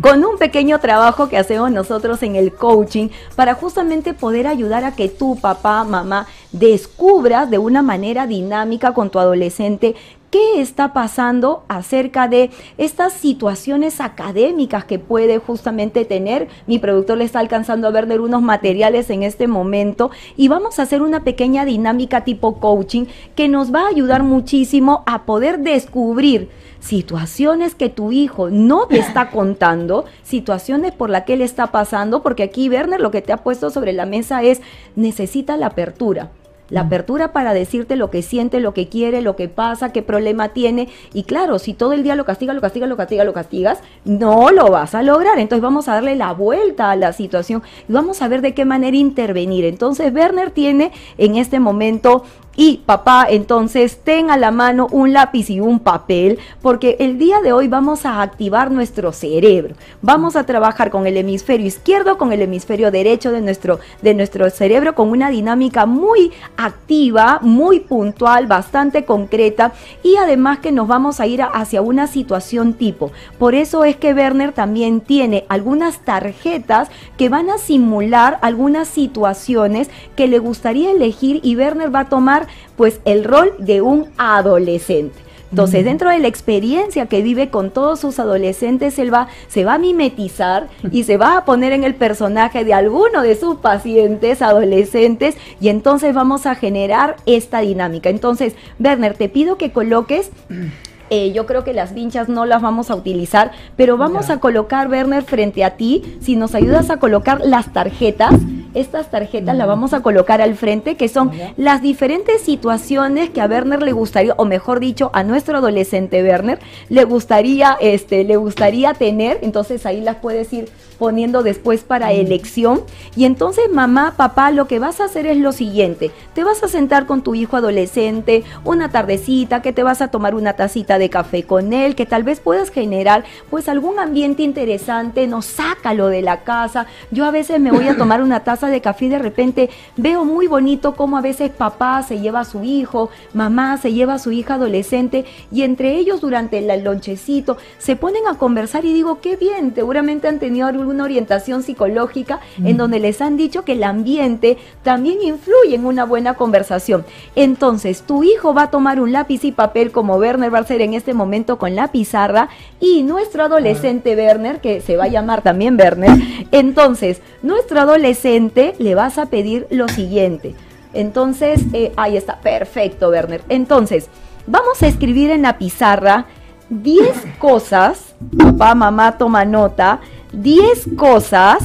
con un pequeño trabajo que hacemos nosotros en el coaching para justamente poder ayudar a que tu papá, mamá, descubras de una manera dinámica con tu adolescente qué está pasando acerca de estas situaciones académicas que puede justamente tener. Mi productor le está alcanzando a ver unos materiales en este momento y vamos a hacer una pequeña dinámica tipo coaching que nos va a ayudar muchísimo a poder descubrir situaciones que tu hijo no te está contando, situaciones por las que él está pasando, porque aquí Werner lo que te ha puesto sobre la mesa es necesita la apertura. La apertura para decirte lo que siente, lo que quiere, lo que pasa, qué problema tiene. Y claro, si todo el día lo castiga, lo castiga, lo castiga, lo castigas, no lo vas a lograr. Entonces vamos a darle la vuelta a la situación y vamos a ver de qué manera intervenir. Entonces Werner tiene en este momento y papá, entonces ten a la mano un lápiz y un papel, porque el día de hoy vamos a activar nuestro cerebro. Vamos a trabajar con el hemisferio izquierdo, con el hemisferio derecho de nuestro, de nuestro cerebro, con una dinámica muy activa, muy puntual, bastante concreta, y además que nos vamos a ir hacia una situación tipo. Por eso es que Werner también tiene algunas tarjetas que van a simular algunas situaciones que le gustaría elegir y Werner va a tomar pues el rol de un adolescente. Entonces, dentro de la experiencia que vive con todos sus adolescentes, él va, se va a mimetizar y se va a poner en el personaje de alguno de sus pacientes adolescentes y entonces vamos a generar esta dinámica. Entonces, Werner, te pido que coloques eh, yo creo que las vinchas no las vamos a utilizar, pero vamos a colocar, Werner, frente a ti, si nos ayudas a colocar las tarjetas, estas tarjetas las vamos a colocar al frente, que son las diferentes situaciones que a Werner le gustaría, o mejor dicho, a nuestro adolescente Werner, le gustaría, este, le gustaría tener, entonces ahí las puedes ir poniendo después para elección. Y entonces, mamá, papá, lo que vas a hacer es lo siguiente, te vas a sentar con tu hijo adolescente, una tardecita, que te vas a tomar una tacita de café con él, que tal vez puedas generar pues algún ambiente interesante, no sácalo de la casa. Yo a veces me voy a tomar una taza de café y de repente veo muy bonito cómo a veces papá se lleva a su hijo, mamá se lleva a su hija adolescente y entre ellos durante el lonchecito se ponen a conversar y digo, qué bien, seguramente han tenido alguna orientación psicológica en donde les han dicho que el ambiente también influye en una buena conversación. Entonces, tu hijo va a tomar un lápiz y papel como Werner va a hacer en este momento con la pizarra y nuestro adolescente Werner, que se va a llamar también Werner, entonces nuestro adolescente le vas a pedir lo siguiente. Entonces, eh, ahí está, perfecto Werner. Entonces, vamos a escribir en la pizarra 10 cosas, papá, mamá, toma nota, 10 cosas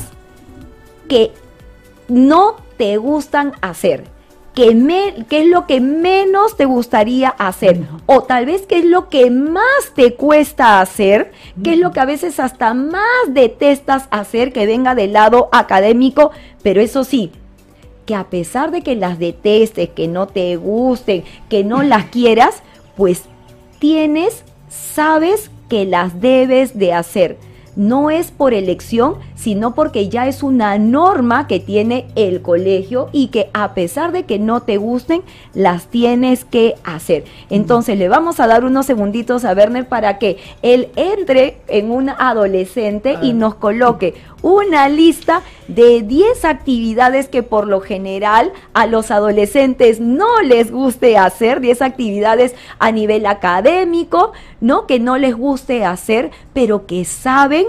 que no te gustan hacer que me, qué es lo que menos te gustaría hacer o tal vez qué es lo que más te cuesta hacer, qué es lo que a veces hasta más detestas hacer que venga del lado académico, pero eso sí, que a pesar de que las detestes, que no te gusten, que no las quieras, pues tienes, sabes que las debes de hacer no es por elección, sino porque ya es una norma que tiene el colegio y que a pesar de que no te gusten, las tienes que hacer. Entonces le vamos a dar unos segunditos a Werner para que él entre en un adolescente y nos coloque una lista de 10 actividades que por lo general a los adolescentes no les guste hacer, 10 actividades a nivel académico, ¿no? Que no les guste hacer, pero que saben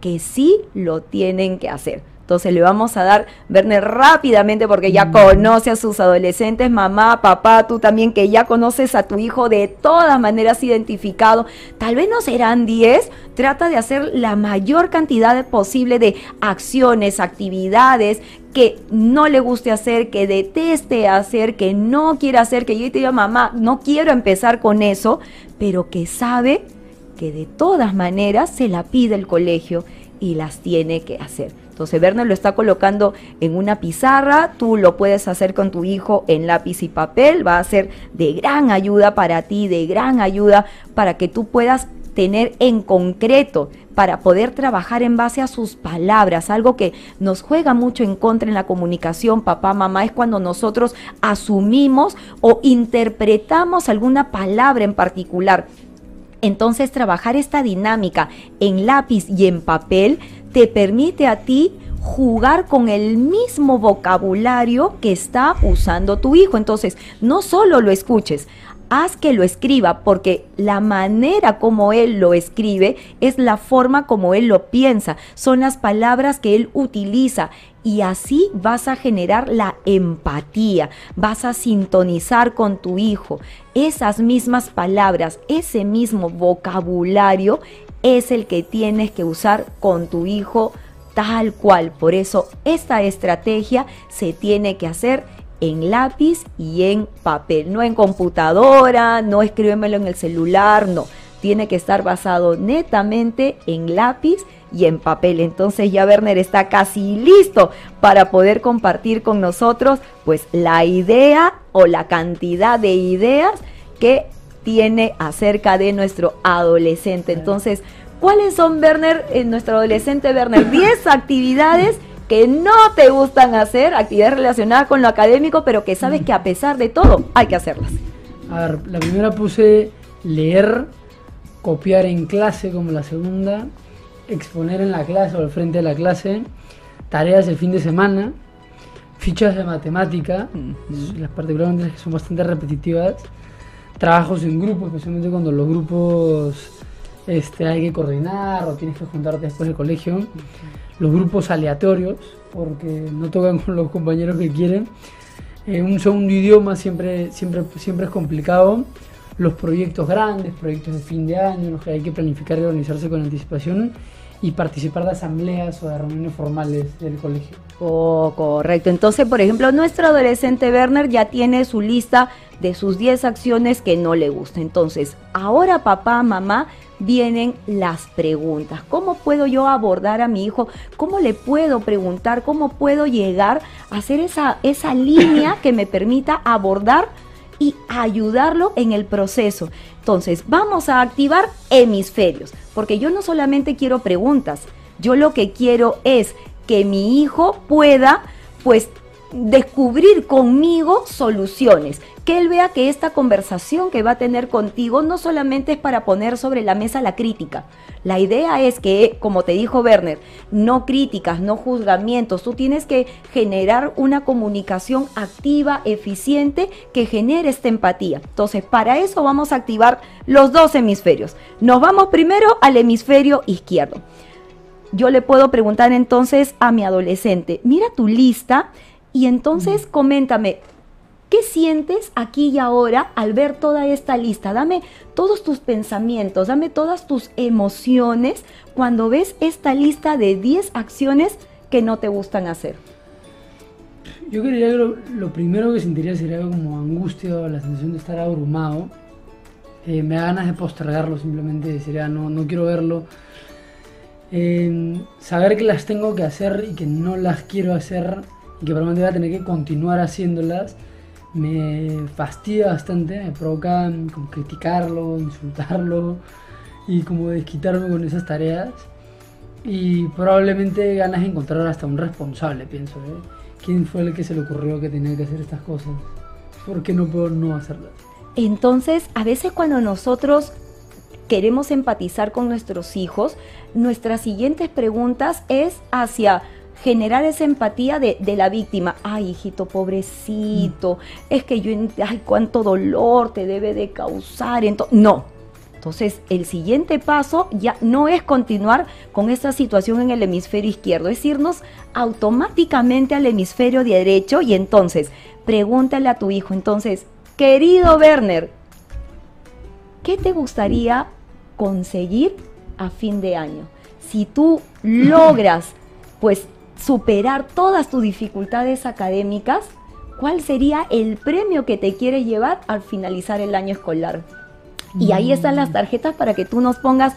que sí lo tienen que hacer. Entonces le vamos a dar, Werner, rápidamente, porque ya mm. conoce a sus adolescentes, mamá, papá, tú también, que ya conoces a tu hijo de todas maneras identificado. Tal vez no serán 10, trata de hacer la mayor cantidad posible de acciones, actividades que no le guste hacer, que deteste hacer, que no quiera hacer, que yo te diga, mamá, no quiero empezar con eso, pero que sabe que de todas maneras se la pide el colegio y las tiene que hacer. Entonces Werner lo está colocando en una pizarra, tú lo puedes hacer con tu hijo en lápiz y papel, va a ser de gran ayuda para ti, de gran ayuda para que tú puedas tener en concreto para poder trabajar en base a sus palabras. Algo que nos juega mucho en contra en la comunicación, papá, mamá, es cuando nosotros asumimos o interpretamos alguna palabra en particular. Entonces trabajar esta dinámica en lápiz y en papel te permite a ti jugar con el mismo vocabulario que está usando tu hijo. Entonces, no solo lo escuches, haz que lo escriba, porque la manera como él lo escribe es la forma como él lo piensa, son las palabras que él utiliza y así vas a generar la empatía, vas a sintonizar con tu hijo. Esas mismas palabras, ese mismo vocabulario es el que tienes que usar con tu hijo tal cual. Por eso esta estrategia se tiene que hacer en lápiz y en papel, no en computadora, no escríbemelo en el celular, no. Tiene que estar basado netamente en lápiz y en papel. Entonces ya Werner está casi listo para poder compartir con nosotros pues la idea o la cantidad de ideas que tiene acerca de nuestro adolescente. Entonces, ¿cuáles son, Werner, en nuestro adolescente Werner? 10 actividades que no te gustan hacer, actividades relacionadas con lo académico, pero que sabes que a pesar de todo hay que hacerlas. A ver, la primera puse leer, copiar en clase como la segunda, exponer en la clase o al frente de la clase, tareas el fin de semana, fichas de matemática, las particularmente que son bastante repetitivas, trabajos en grupo, especialmente cuando los grupos este, hay que coordinar o tienes que juntarte después del colegio los grupos aleatorios, porque no tocan con los compañeros que quieren. Eh, un segundo idioma siempre, siempre, siempre es complicado. Los proyectos grandes, proyectos de fin de año, los que hay que planificar y organizarse con anticipación y participar de asambleas o de reuniones formales del colegio. Oh, correcto. Entonces, por ejemplo, nuestro adolescente Werner ya tiene su lista de sus 10 acciones que no le gustan. Entonces, ahora papá, mamá, vienen las preguntas. ¿Cómo puedo yo abordar a mi hijo? ¿Cómo le puedo preguntar? ¿Cómo puedo llegar a hacer esa, esa línea que me permita abordar y ayudarlo en el proceso? Entonces, vamos a activar hemisferios, porque yo no solamente quiero preguntas, yo lo que quiero es que mi hijo pueda pues descubrir conmigo soluciones que él vea que esta conversación que va a tener contigo no solamente es para poner sobre la mesa la crítica. La idea es que, como te dijo Werner, no críticas, no juzgamientos. Tú tienes que generar una comunicación activa, eficiente, que genere esta empatía. Entonces, para eso vamos a activar los dos hemisferios. Nos vamos primero al hemisferio izquierdo. Yo le puedo preguntar entonces a mi adolescente, mira tu lista y entonces coméntame, ¿Qué sientes aquí y ahora al ver toda esta lista? Dame todos tus pensamientos, dame todas tus emociones cuando ves esta lista de 10 acciones que no te gustan hacer. Yo creería que lo, primero que sentiría sería como angustia o la sensación de estar abrumado. Eh, me da ganas de postergarlo, simplemente sería no, no quiero verlo. saber que las tengo que hacer y que no las quiero hacer y que probablemente voy a tener que continuar haciéndolas me fastidia bastante, me provoca criticarlo, insultarlo, y como desquitarme con esas tareas. Y probablemente ganas de encontrar hasta un responsable, pienso. ¿eh? ¿Quién fue el que se le ocurrió que tenía que hacer estas cosas? ¿Por qué no puedo no hacerlas? Entonces, a veces cuando nosotros queremos empatizar con nuestros hijos, nuestras siguientes preguntas es hacia generar esa empatía de, la víctima. Ay, hijito, pobrecito, mm. es que yo, ay, cuánto dolor te debe de causar. no. Entonces, el siguiente paso ya no es continuar con esta situación en el hemisferio izquierdo, es irnos automáticamente al hemisferio derecho y entonces, pregúntale a tu hijo, entonces, querido Werner, ¿qué te gustaría conseguir a fin de año? Si tú logras, pues, superar todas tus dificultades académicas, ¿cuál sería el premio que te quieres llevar al finalizar el año escolar? Y ahí están las tarjetas para que tú nos pongas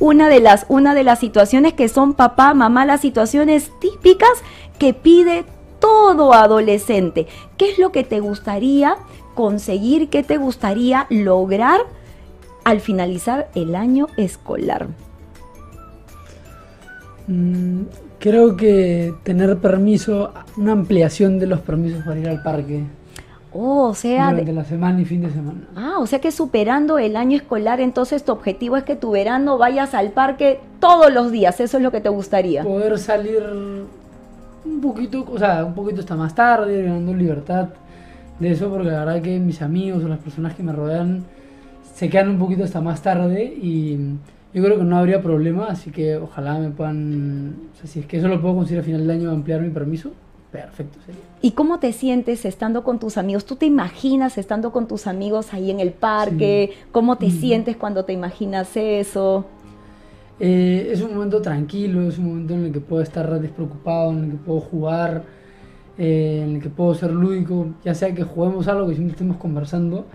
una de las, una de las situaciones que son papá, mamá, las situaciones típicas que pide todo adolescente. ¿Qué es lo que te gustaría conseguir? ¿Qué te gustaría lograr al finalizar el año escolar? Creo que tener permiso, una ampliación de los permisos para ir al parque. Oh, o sea... Durante la semana y fin de semana. Ah, o sea que superando el año escolar, entonces tu objetivo es que tu verano vayas al parque todos los días, eso es lo que te gustaría. Poder salir un poquito, o sea, un poquito hasta más tarde, ganando libertad de eso, porque la verdad que mis amigos o las personas que me rodean se quedan un poquito hasta más tarde y yo creo que no habría problema, así que ojalá me puedan, o sea, si es que eso lo puedo conseguir a final del año, ampliar mi permiso, perfecto sería. ¿Y cómo te sientes estando con tus amigos? ¿Tú te imaginas estando con tus amigos ahí en el parque? ¿Cómo te sientes cuando te imaginas eso? Eh, es un momento tranquilo, es un momento en el que puedo estar despreocupado, en el que puedo jugar, eh, en el que puedo ser lúdico, ya sea que juguemos algo, que siempre estemos conversando.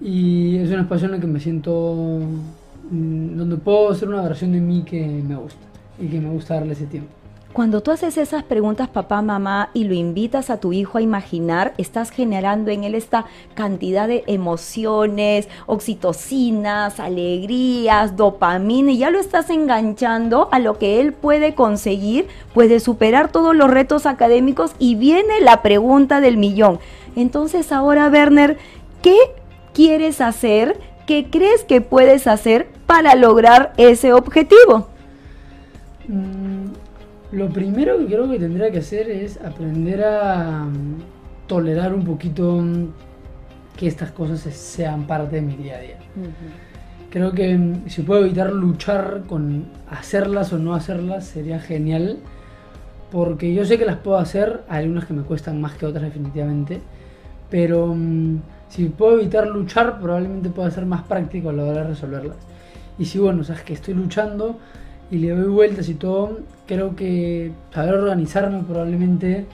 Y es un espacio en el que me siento, mm, donde puedo ser una versión de mí que me gusta y que me gusta darle ese tiempo. Cuando tú haces esas preguntas, papá, mamá, y lo invitas a tu hijo a imaginar, estás generando en él esta cantidad de emociones, oxitocinas, alegrías, dopamina, y ya lo estás enganchando a lo que él puede conseguir, puede superar todos los retos académicos, y viene la pregunta del millón. Entonces ahora, Werner, ¿qué quieres hacer? ¿Qué crees que puedes hacer para lograr ese objetivo? Mm, lo primero que creo que tendría que hacer es aprender a mm, tolerar un poquito mm, que estas cosas sean parte de mi día a día. Creo que si puedo evitar luchar con hacerlas o no hacerlas sería genial, porque yo sé que las puedo hacer, hay unas que me cuestan más que otras definitivamente, pero si puedo evitar luchar probablemente pueda ser más práctico a la hora de resolverlas. Y si bueno, sabes que estoy luchando, y le doy vueltas y todo, creo que saber organizarme probablemente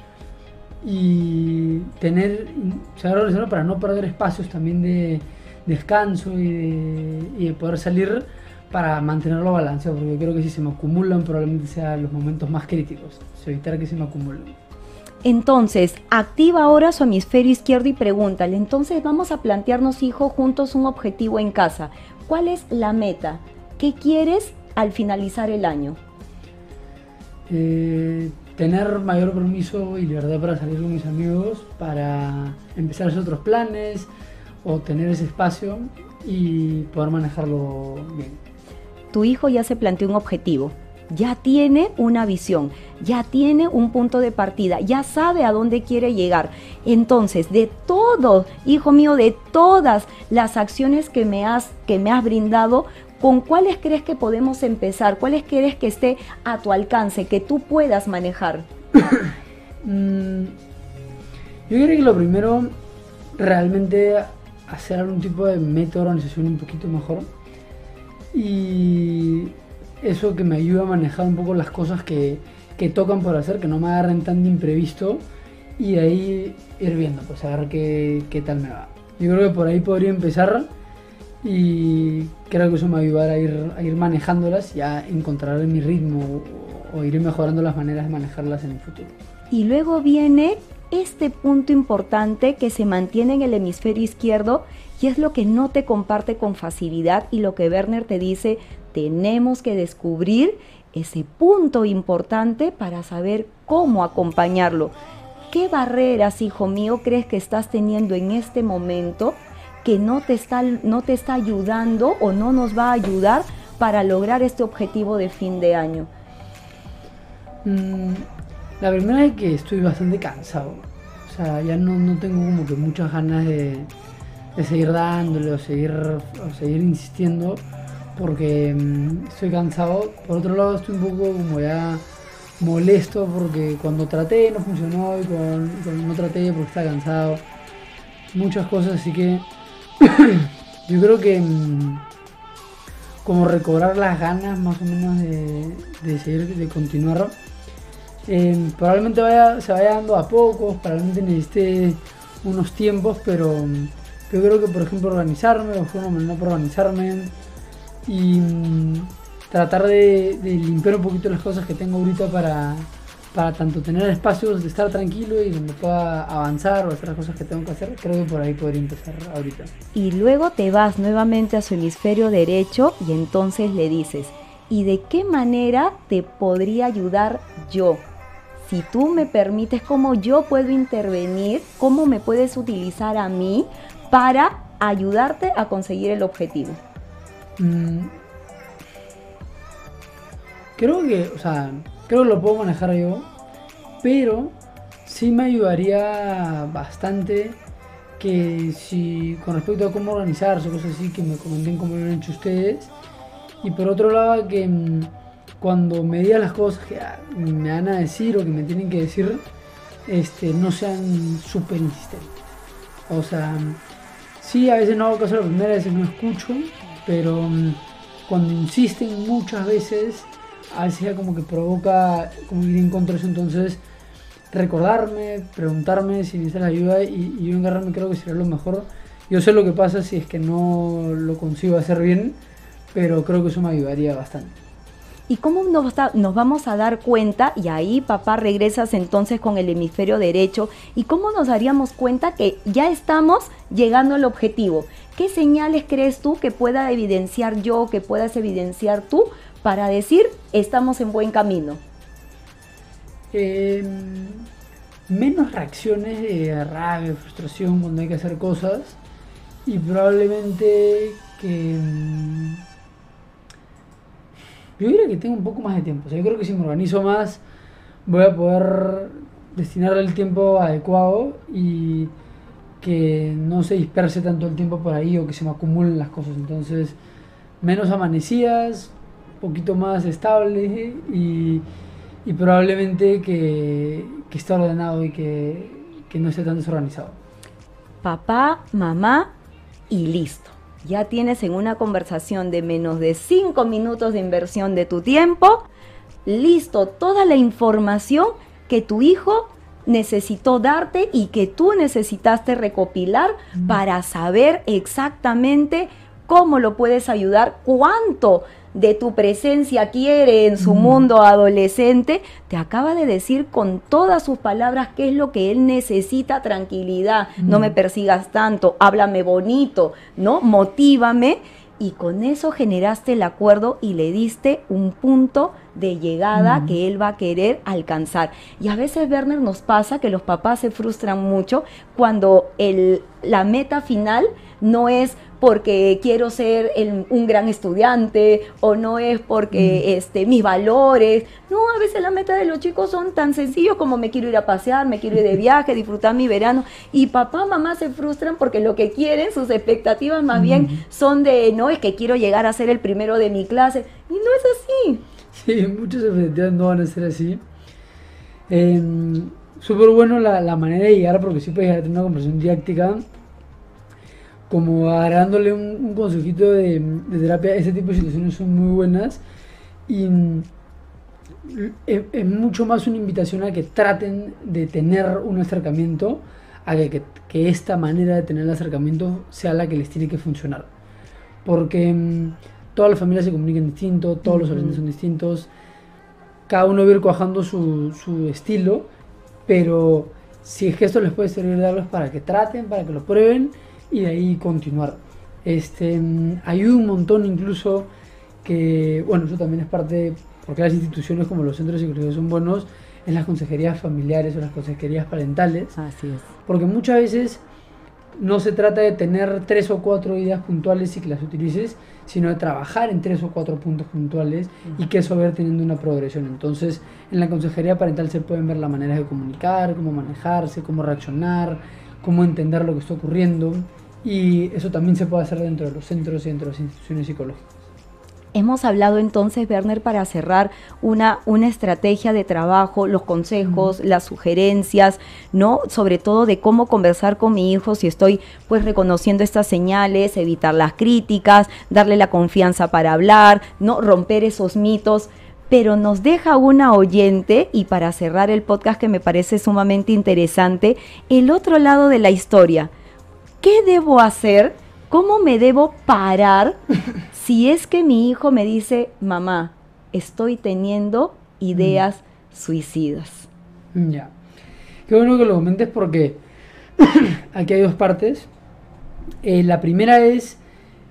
y tener, saber organizarme para no perder espacios también de descanso y de, poder salir para mantenerlo balanceado, porque creo que si se me acumulan probablemente sean los momentos más críticos, evitar que se me acumulen. Entonces, activa ahora su hemisferio izquierdo y pregúntale, entonces vamos a plantearnos, hijo, juntos un objetivo en casa. ¿Cuál es la meta? ¿Qué quieres al finalizar el año? Eh, tener mayor permiso y libertad para salir con mis amigos, para empezar a hacer otros planes o tener ese espacio y poder manejarlo bien. Tu hijo ya se planteó un objetivo, ya tiene una visión, ya tiene un punto de partida, ya sabe a dónde quiere llegar. Entonces, de todo, hijo mío, de todas las acciones que me has, que me has brindado, ¿Con cuáles crees que podemos empezar? ¿Cuáles crees que esté a tu alcance, que tú puedas manejar? Mm, yo creo que lo primero, realmente hacer algún tipo de método de organización un poquito mejor. Y eso que me ayuda a manejar un poco las cosas que, tocan por hacer, que no me agarren tan de imprevisto. Y ahí ir viendo, pues a ver qué, qué tal me va. Yo creo que por ahí podría empezar y creo que eso me va a ayudar a ir, a ir manejándolas y a encontrar mi ritmo o, ir mejorando las maneras de manejarlas en el futuro. Y luego viene este punto importante que se mantiene en el hemisferio izquierdo y es lo que no te comparte con facilidad y lo que Werner te dice, tenemos que descubrir ese punto importante para saber cómo acompañarlo. ¿Qué barreras, hijo mío, crees que estás teniendo en este momento que no te está, no te está ayudando o no nos va a ayudar para lograr este objetivo de fin de año? Mm, la primera es que estoy bastante cansado. O sea, ya no, no tengo como que muchas ganas de, de seguir dándole seguir, o seguir insistiendo porque mm, estoy cansado. Por otro lado, estoy un poco como ya molesto porque cuando traté no funcionó y cuando, no traté porque estaba cansado. Muchas cosas, así que yo creo que mm, como recobrar las ganas más o menos de, de seguir, de continuar. Eh, probablemente vaya, se vaya dando a pocos, probablemente necesite unos tiempos, pero mm, yo creo que por ejemplo organizarme, o una manera para organizarme, y mm, tratar de, limpiar un poquito las cosas que tengo ahorita para, para tanto tener espacios de estar tranquilo y donde pueda avanzar o hacer las cosas que tengo que hacer, creo que por ahí podría empezar ahorita. Y luego te vas nuevamente a su hemisferio derecho y entonces le dices, ¿y de qué manera te podría ayudar yo? Si tú me permites, ¿cómo yo puedo intervenir? ¿Cómo me puedes utilizar a mí para ayudarte a conseguir el objetivo? Mm. creo que, o sea, creo que lo puedo manejar yo, pero sí me ayudaría bastante que si con respecto a cómo organizarse, cosas así, que me comenten cómo lo han hecho ustedes. Y por otro lado, que mm, cuando me digan las cosas que ah, me van a decir o que me tienen que decir, este, no sean súper insistentes. O sea, sí, a veces no hago caso la primera, a veces no escucho, pero mm, cuando insisten muchas veces, a veces ya como que provoca como ir en contra eso, entonces recordarme, preguntarme si necesitas ayuda y, y yo engarrarme creo que sería lo mejor. Yo sé lo que pasa si es que no lo consigo hacer bien, pero creo que eso me ayudaría bastante. ¿Y cómo nos, vamos a dar cuenta? Y ahí, papá, regresas entonces con el hemisferio derecho. ¿Y cómo nos daríamos cuenta que ya estamos llegando al objetivo? ¿Qué señales crees tú que pueda evidenciar yo, que puedas evidenciar tú para decir estamos en buen camino? Em, menos reacciones de rabia, frustración cuando hay que hacer cosas y probablemente que em, yo diría que tengo un poco más de tiempo. O sea, yo creo que si me organizo más, voy a poder destinar el tiempo adecuado y que no se disperse tanto el tiempo por ahí o que se me acumulen las cosas. Entonces, menos amanecidas, un poquito más estable y, y probablemente que, que, esté ordenado y que, que no esté tan desorganizado. Papá, mamá y listo ya tienes en una conversación de menos de 5 minutos de inversión de tu tiempo, listo, toda la información que tu hijo necesitó darte y que tú necesitaste recopilar para saber exactamente cómo lo puedes ayudar, cuánto de tu presencia quiere en su mundo adolescente, te acaba de decir con todas sus palabras qué es lo que él necesita, tranquilidad, no me persigas tanto, háblame bonito, ¿no? Motívame. Y con eso generaste el acuerdo y le diste un punto de llegada que él va a querer alcanzar. Y a veces, Werner, nos pasa que los papás se frustran mucho cuando el, la meta final no es porque quiero ser un gran estudiante o no es porque mm. este, mis valores. No, a veces la meta de los chicos son tan sencillos como me quiero ir a pasear, me quiero ir de viaje, disfrutar mi verano. Y papá, mamá se frustran porque lo que quieren, sus expectativas más bien son de, no, es que quiero llegar a ser el primero de mi clase. Y no es así. Sí, muchas expectativas no van a ser así. Em, súper bueno la, manera de llegar porque siempre puedes tener una conversación didáctica como agarrándole un, consejito de, terapia, ese tipo de situaciones son muy buenas y mm, es, mucho más una invitación a que traten de tener un acercamiento, a que, que, esta manera de tener el acercamiento sea la que les tiene que funcionar. Porque mm, todas las familias se comunican distinto, todos los adolescentes son distintos, cada uno va a ir cuajando su, su estilo, pero si es que esto les puede servir darlos para que traten, para que lo prueben y de ahí continuar. Este, mm, ayuda un montón incluso que, bueno, eso también es parte, porque las instituciones como los centros de seguridad son buenos, en las consejerías familiares o las consejerías parentales. Así es. Porque muchas veces no se trata de tener tres o cuatro ideas puntuales y que las utilices, sino de trabajar en tres o cuatro puntos puntuales y que eso vaya teniendo una progresión. Entonces, en la consejería parental se pueden ver las maneras de comunicar, cómo manejarse, cómo reaccionar, cómo entender lo que está ocurriendo y eso también se puede hacer dentro de los centros y dentro de las instituciones psicológicas. Hemos hablado entonces, Werner, para cerrar una, una estrategia de trabajo, los consejos, las sugerencias, ¿no? Sobre todo de cómo conversar con mi hijo si estoy pues reconociendo estas señales, evitar las críticas, darle la confianza para hablar, ¿no? Romper esos mitos. Pero nos deja una oyente, y para cerrar el podcast que me parece sumamente interesante, el otro lado de la historia. ¿Qué debo hacer? ¿Cómo me debo parar si es que mi hijo me dice, mamá, estoy teniendo ideas suicidas? Ya. Qué bueno que lo comentes porque aquí hay dos partes. Eh, la primera es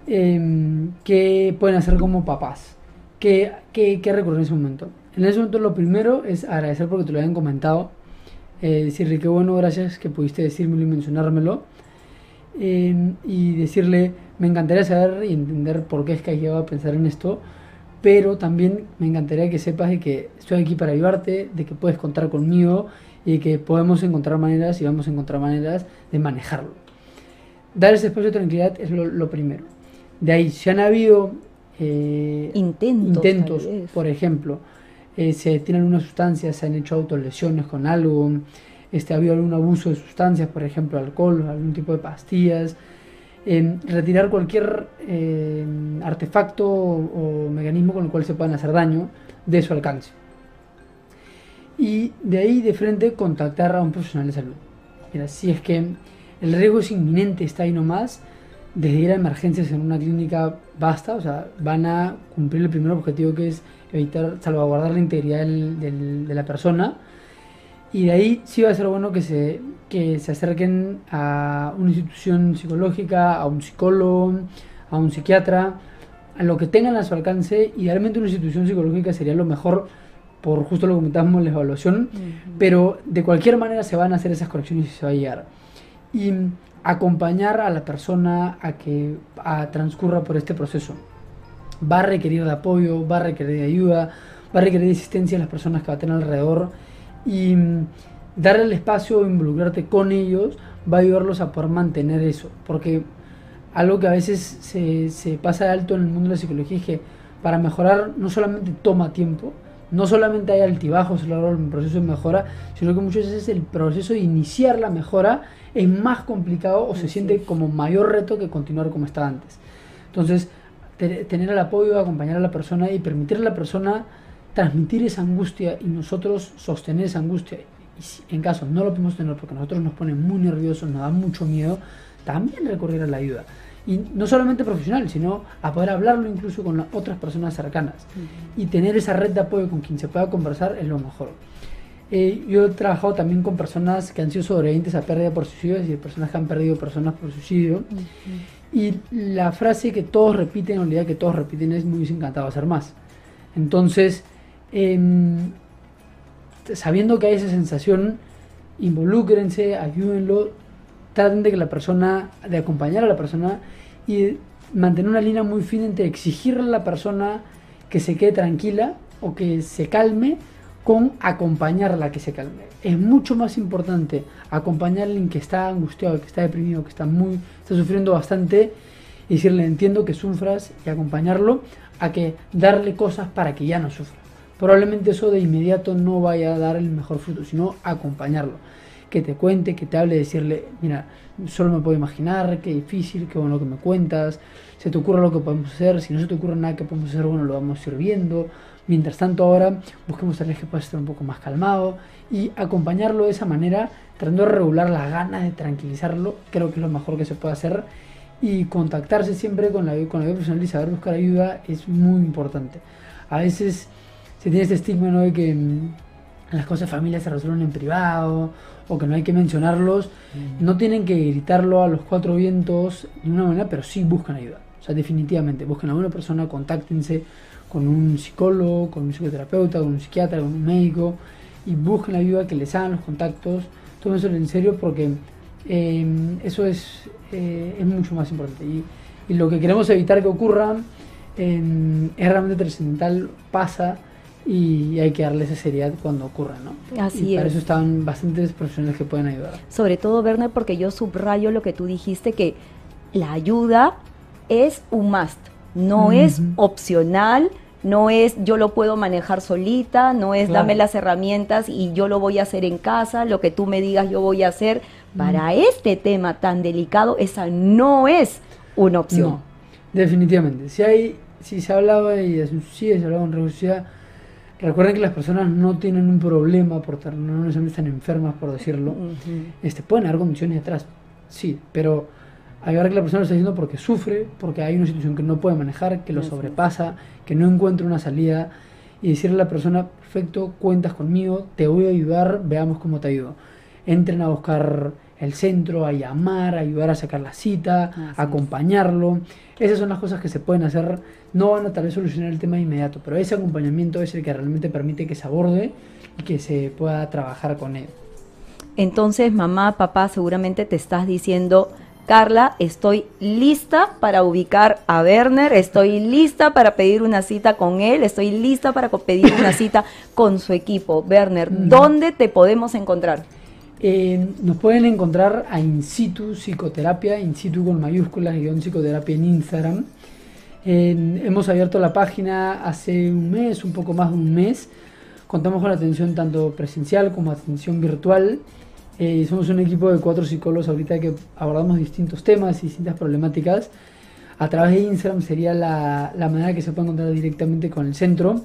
em, qué pueden hacer como papás. ¿Qué, qué, qué recurrir en ese momento? En ese momento lo primero es agradecer porque te lo habían comentado. Eh, decirle qué bueno, gracias que pudiste decírmelo y mencionármelo. Em, y decirle, me encantaría saber y entender por qué es que has llegado a pensar en esto, pero también me encantaría que sepas de que estoy aquí para ayudarte, de que puedes contar conmigo y de que podemos encontrar maneras y vamos a encontrar maneras de manejarlo. Dar ese espacio de tranquilidad es lo, primero. De ahí, si han habido eh, intentos, intentos por ejemplo, eh, se tienen unas sustancias, se han hecho autolesiones con algo, este, ha habido algún abuso de sustancias, por ejemplo, alcohol, algún tipo de pastillas, retirar cualquier eh, artefacto o, mecanismo con el cual se puedan hacer daño de su alcance. Y de ahí de frente contactar a un profesional de salud. Mira, si es que el riesgo es inminente, está ahí nomás, desde ir a emergencias en una clínica basta, o sea, van a cumplir el primer objetivo que es evitar, salvaguardar la integridad de la persona y de ahí sí va a ser bueno que se, que se acerquen a una institución psicológica, a un psicólogo, a un psiquiatra, a lo que tengan a su alcance. Idealmente una institución psicológica sería lo mejor por justo lo que comentábamos la evaluación, pero de cualquier manera se van a hacer esas correcciones y se va a llegar. Y acompañar a la persona a que transcurra por este proceso. Va a requerir de apoyo, va a requerir de ayuda, va a requerir de asistencia a las personas que va a tener alrededor y mm, darle el espacio, involucrarte con ellos, va a ayudarlos a poder mantener eso. Porque algo que a veces se, se pasa de alto en el mundo de la psicología es que para mejorar no solamente toma tiempo, no solamente hay altibajos a lo largo del proceso de mejora, sino que muchas veces el proceso de iniciar la mejora es más complicado o se siente como mayor reto que continuar como estaba antes. Entonces, tener el apoyo, acompañar a la persona y permitirle a la persona transmitir esa angustia y nosotros sostener esa angustia. Y si en caso no lo podemos tener porque nosotros nos pone muy nerviosos, nos da mucho miedo, también recurrir a la ayuda. Y no solamente profesional, sino a poder hablarlo incluso con otras personas cercanas. Y tener esa red de apoyo con quien se pueda conversar es lo mejor. Eh, yo he trabajado también con personas que han sido sobrevivientes a pérdida por suicidio, y personas que han perdido personas por suicidio. Y la frase que todos repiten, o la idea que todos repiten es muy encantado hacer más. Entonces, Em, sabiendo que hay esa sensación, involúcrense, ayúdenlo, traten de que la persona, de acompañar a la persona y mantener una línea muy fina entre exigirle a la persona que se quede tranquila o que se calme con acompañarla a que se calme. Es mucho más importante acompañar a alguien que está angustiado, que está deprimido, que está muy, está sufriendo bastante y decirle entiendo que sufras y acompañarlo a que darle cosas para que ya no sufra probablemente eso de inmediato no vaya a dar el mejor fruto, sino acompañarlo. Que te cuente, que te hable, decirle, mira, solo me puedo imaginar, qué difícil, qué bueno que me cuentas, se te ocurre lo que podemos hacer, si no se te ocurre nada que podemos hacer, bueno, lo vamos a ir viendo. Mientras tanto ahora busquemos vez que pueda estar un poco más calmado y acompañarlo de esa manera, tratando de regular las ganas de tranquilizarlo, creo que es lo mejor que se puede hacer y contactarse siempre con la, con la vida profesional y saber buscar ayuda es muy importante. A veces se tiene este estigma ¿no? de que mm, las cosas de familia se resuelven en privado o que no hay que mencionarlos, no tienen que gritarlo a los cuatro vientos de una manera, pero sí buscan ayuda. O sea, definitivamente, busquen a una persona, contáctense con un psicólogo, con un psicoterapeuta, con un psiquiatra, con un médico y busquen la ayuda, que les hagan los contactos, eso en serio porque eh, eso es, eh, es mucho más importante. Y, y, lo que queremos evitar que ocurra eh, es realmente trascendental, pasa y hay que darle esa seriedad cuando ocurra, ¿no? Así y es. Para eso están bastantes profesionales que pueden ayudar. Sobre todo, Werner, porque yo subrayo lo que tú dijiste, que la ayuda es un must, no es opcional, no es yo lo puedo manejar solita, no es Claro. dame las herramientas y yo lo voy a hacer en casa, lo que tú me digas yo voy a hacer. Para este tema tan delicado, esa no es una opción. No, definitivamente. Si hay, si se hablaba y suicidio, se hablaba un suicida, recuerden que las personas no tienen un problema por estar, no necesariamente están enfermas por decirlo. Ujú. Este, pueden haber condiciones detrás, sí, pero hay que ver que la persona lo está diciendo porque sufre, porque hay una situación que no puede manejar, que lo sobrepasa, que no encuentra una salida y decirle a la persona, perfecto, cuentas conmigo, te voy a ayudar, veamos cómo te ayudo. Entren a buscar el centro, a llamar, a ayudar a sacar la cita, Así es. a acompañarlo. Esas son las cosas que se pueden hacer. No van a tal vez solucionar el tema de inmediato, pero ese acompañamiento es el que realmente permite que se aborde y que se pueda trabajar con él. Entonces, mamá, papá, seguramente te estás diciendo, Carla, estoy lista para ubicar a Werner, estoy lista para pedir una cita con él, estoy lista para pedir una cita con su equipo. Werner. ¿dónde te podemos encontrar? Eh, nos pueden encontrar a In situ Psicoterapia, In situ con mayúsculas, guion psicoterapia en Instagram. Hemos abierto la página hace un mes, un poco más de un mes. Contamos con atención tanto presencial como atención virtual. Eh, somos un equipo de cuatro psicólogos ahorita que abordamos distintos temas y distintas problemáticas. A través de Instagram sería la, manera que se puede encontrar directamente con el centro.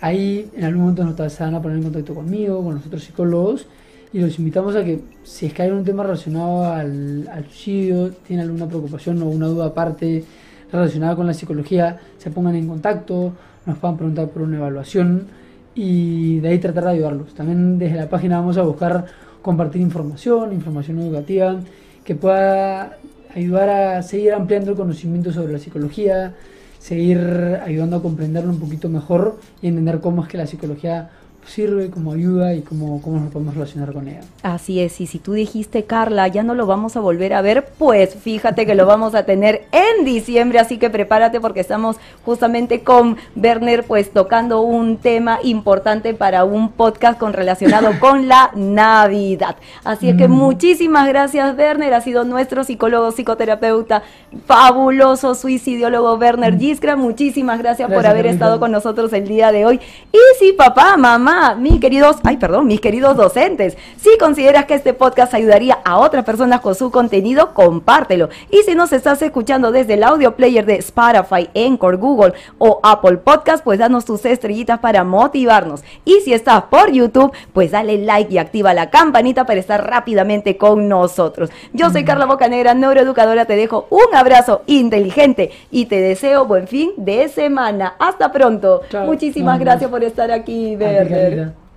Ahí en algún momento nos van a poner en contacto conmigo, con los otros psicólogos y los invitamos a que si es que hay un tema relacionado al, al suicidio, tienen alguna preocupación o una duda aparte relacionada con la psicología, se pongan en contacto, nos puedan preguntar por una evaluación y de ahí tratar de ayudarlos. También desde la página vamos a buscar compartir información, información educativa que pueda ayudar a seguir ampliando el conocimiento sobre la psicología, seguir ayudando a comprenderlo un poquito mejor y entender cómo es que la psicología sirve, cómo ayuda y cómo, cómo nos podemos relacionar con ella. Así es, y si tú dijiste, Carla, ya no lo vamos a volver a ver, pues fíjate que lo vamos a tener en diciembre, así que prepárate porque estamos justamente con Werner, pues tocando un tema importante para un podcast con relacionado con la Navidad. Así es que Mm. muchísimas gracias, Werner, ha sido nuestro psicólogo, psicoterapeuta, fabuloso suicidiólogo Werner Giskra, muchísimas gracias, por Gracias, haber Carlita. estado con nosotros el día de hoy. Y sí, papá, mamá, mis queridos, ay, perdón, mis queridos docentes, si consideras que este podcast ayudaría a otras personas con su contenido, compártelo. Y si nos estás escuchando desde el audio player de Spotify, Encore, Google o Apple Podcast, pues danos tus estrellitas para motivarnos. Y si estás por YouTube, pues dale like y activa la campanita para estar rápidamente con nosotros. Yo soy Carla Bocanegra, neuroeducadora, te dejo un abrazo inteligente y te deseo buen fin de semana. Hasta pronto. Chao. Muchísimas gracias por estar aquí, A ti, Werner. Carlita.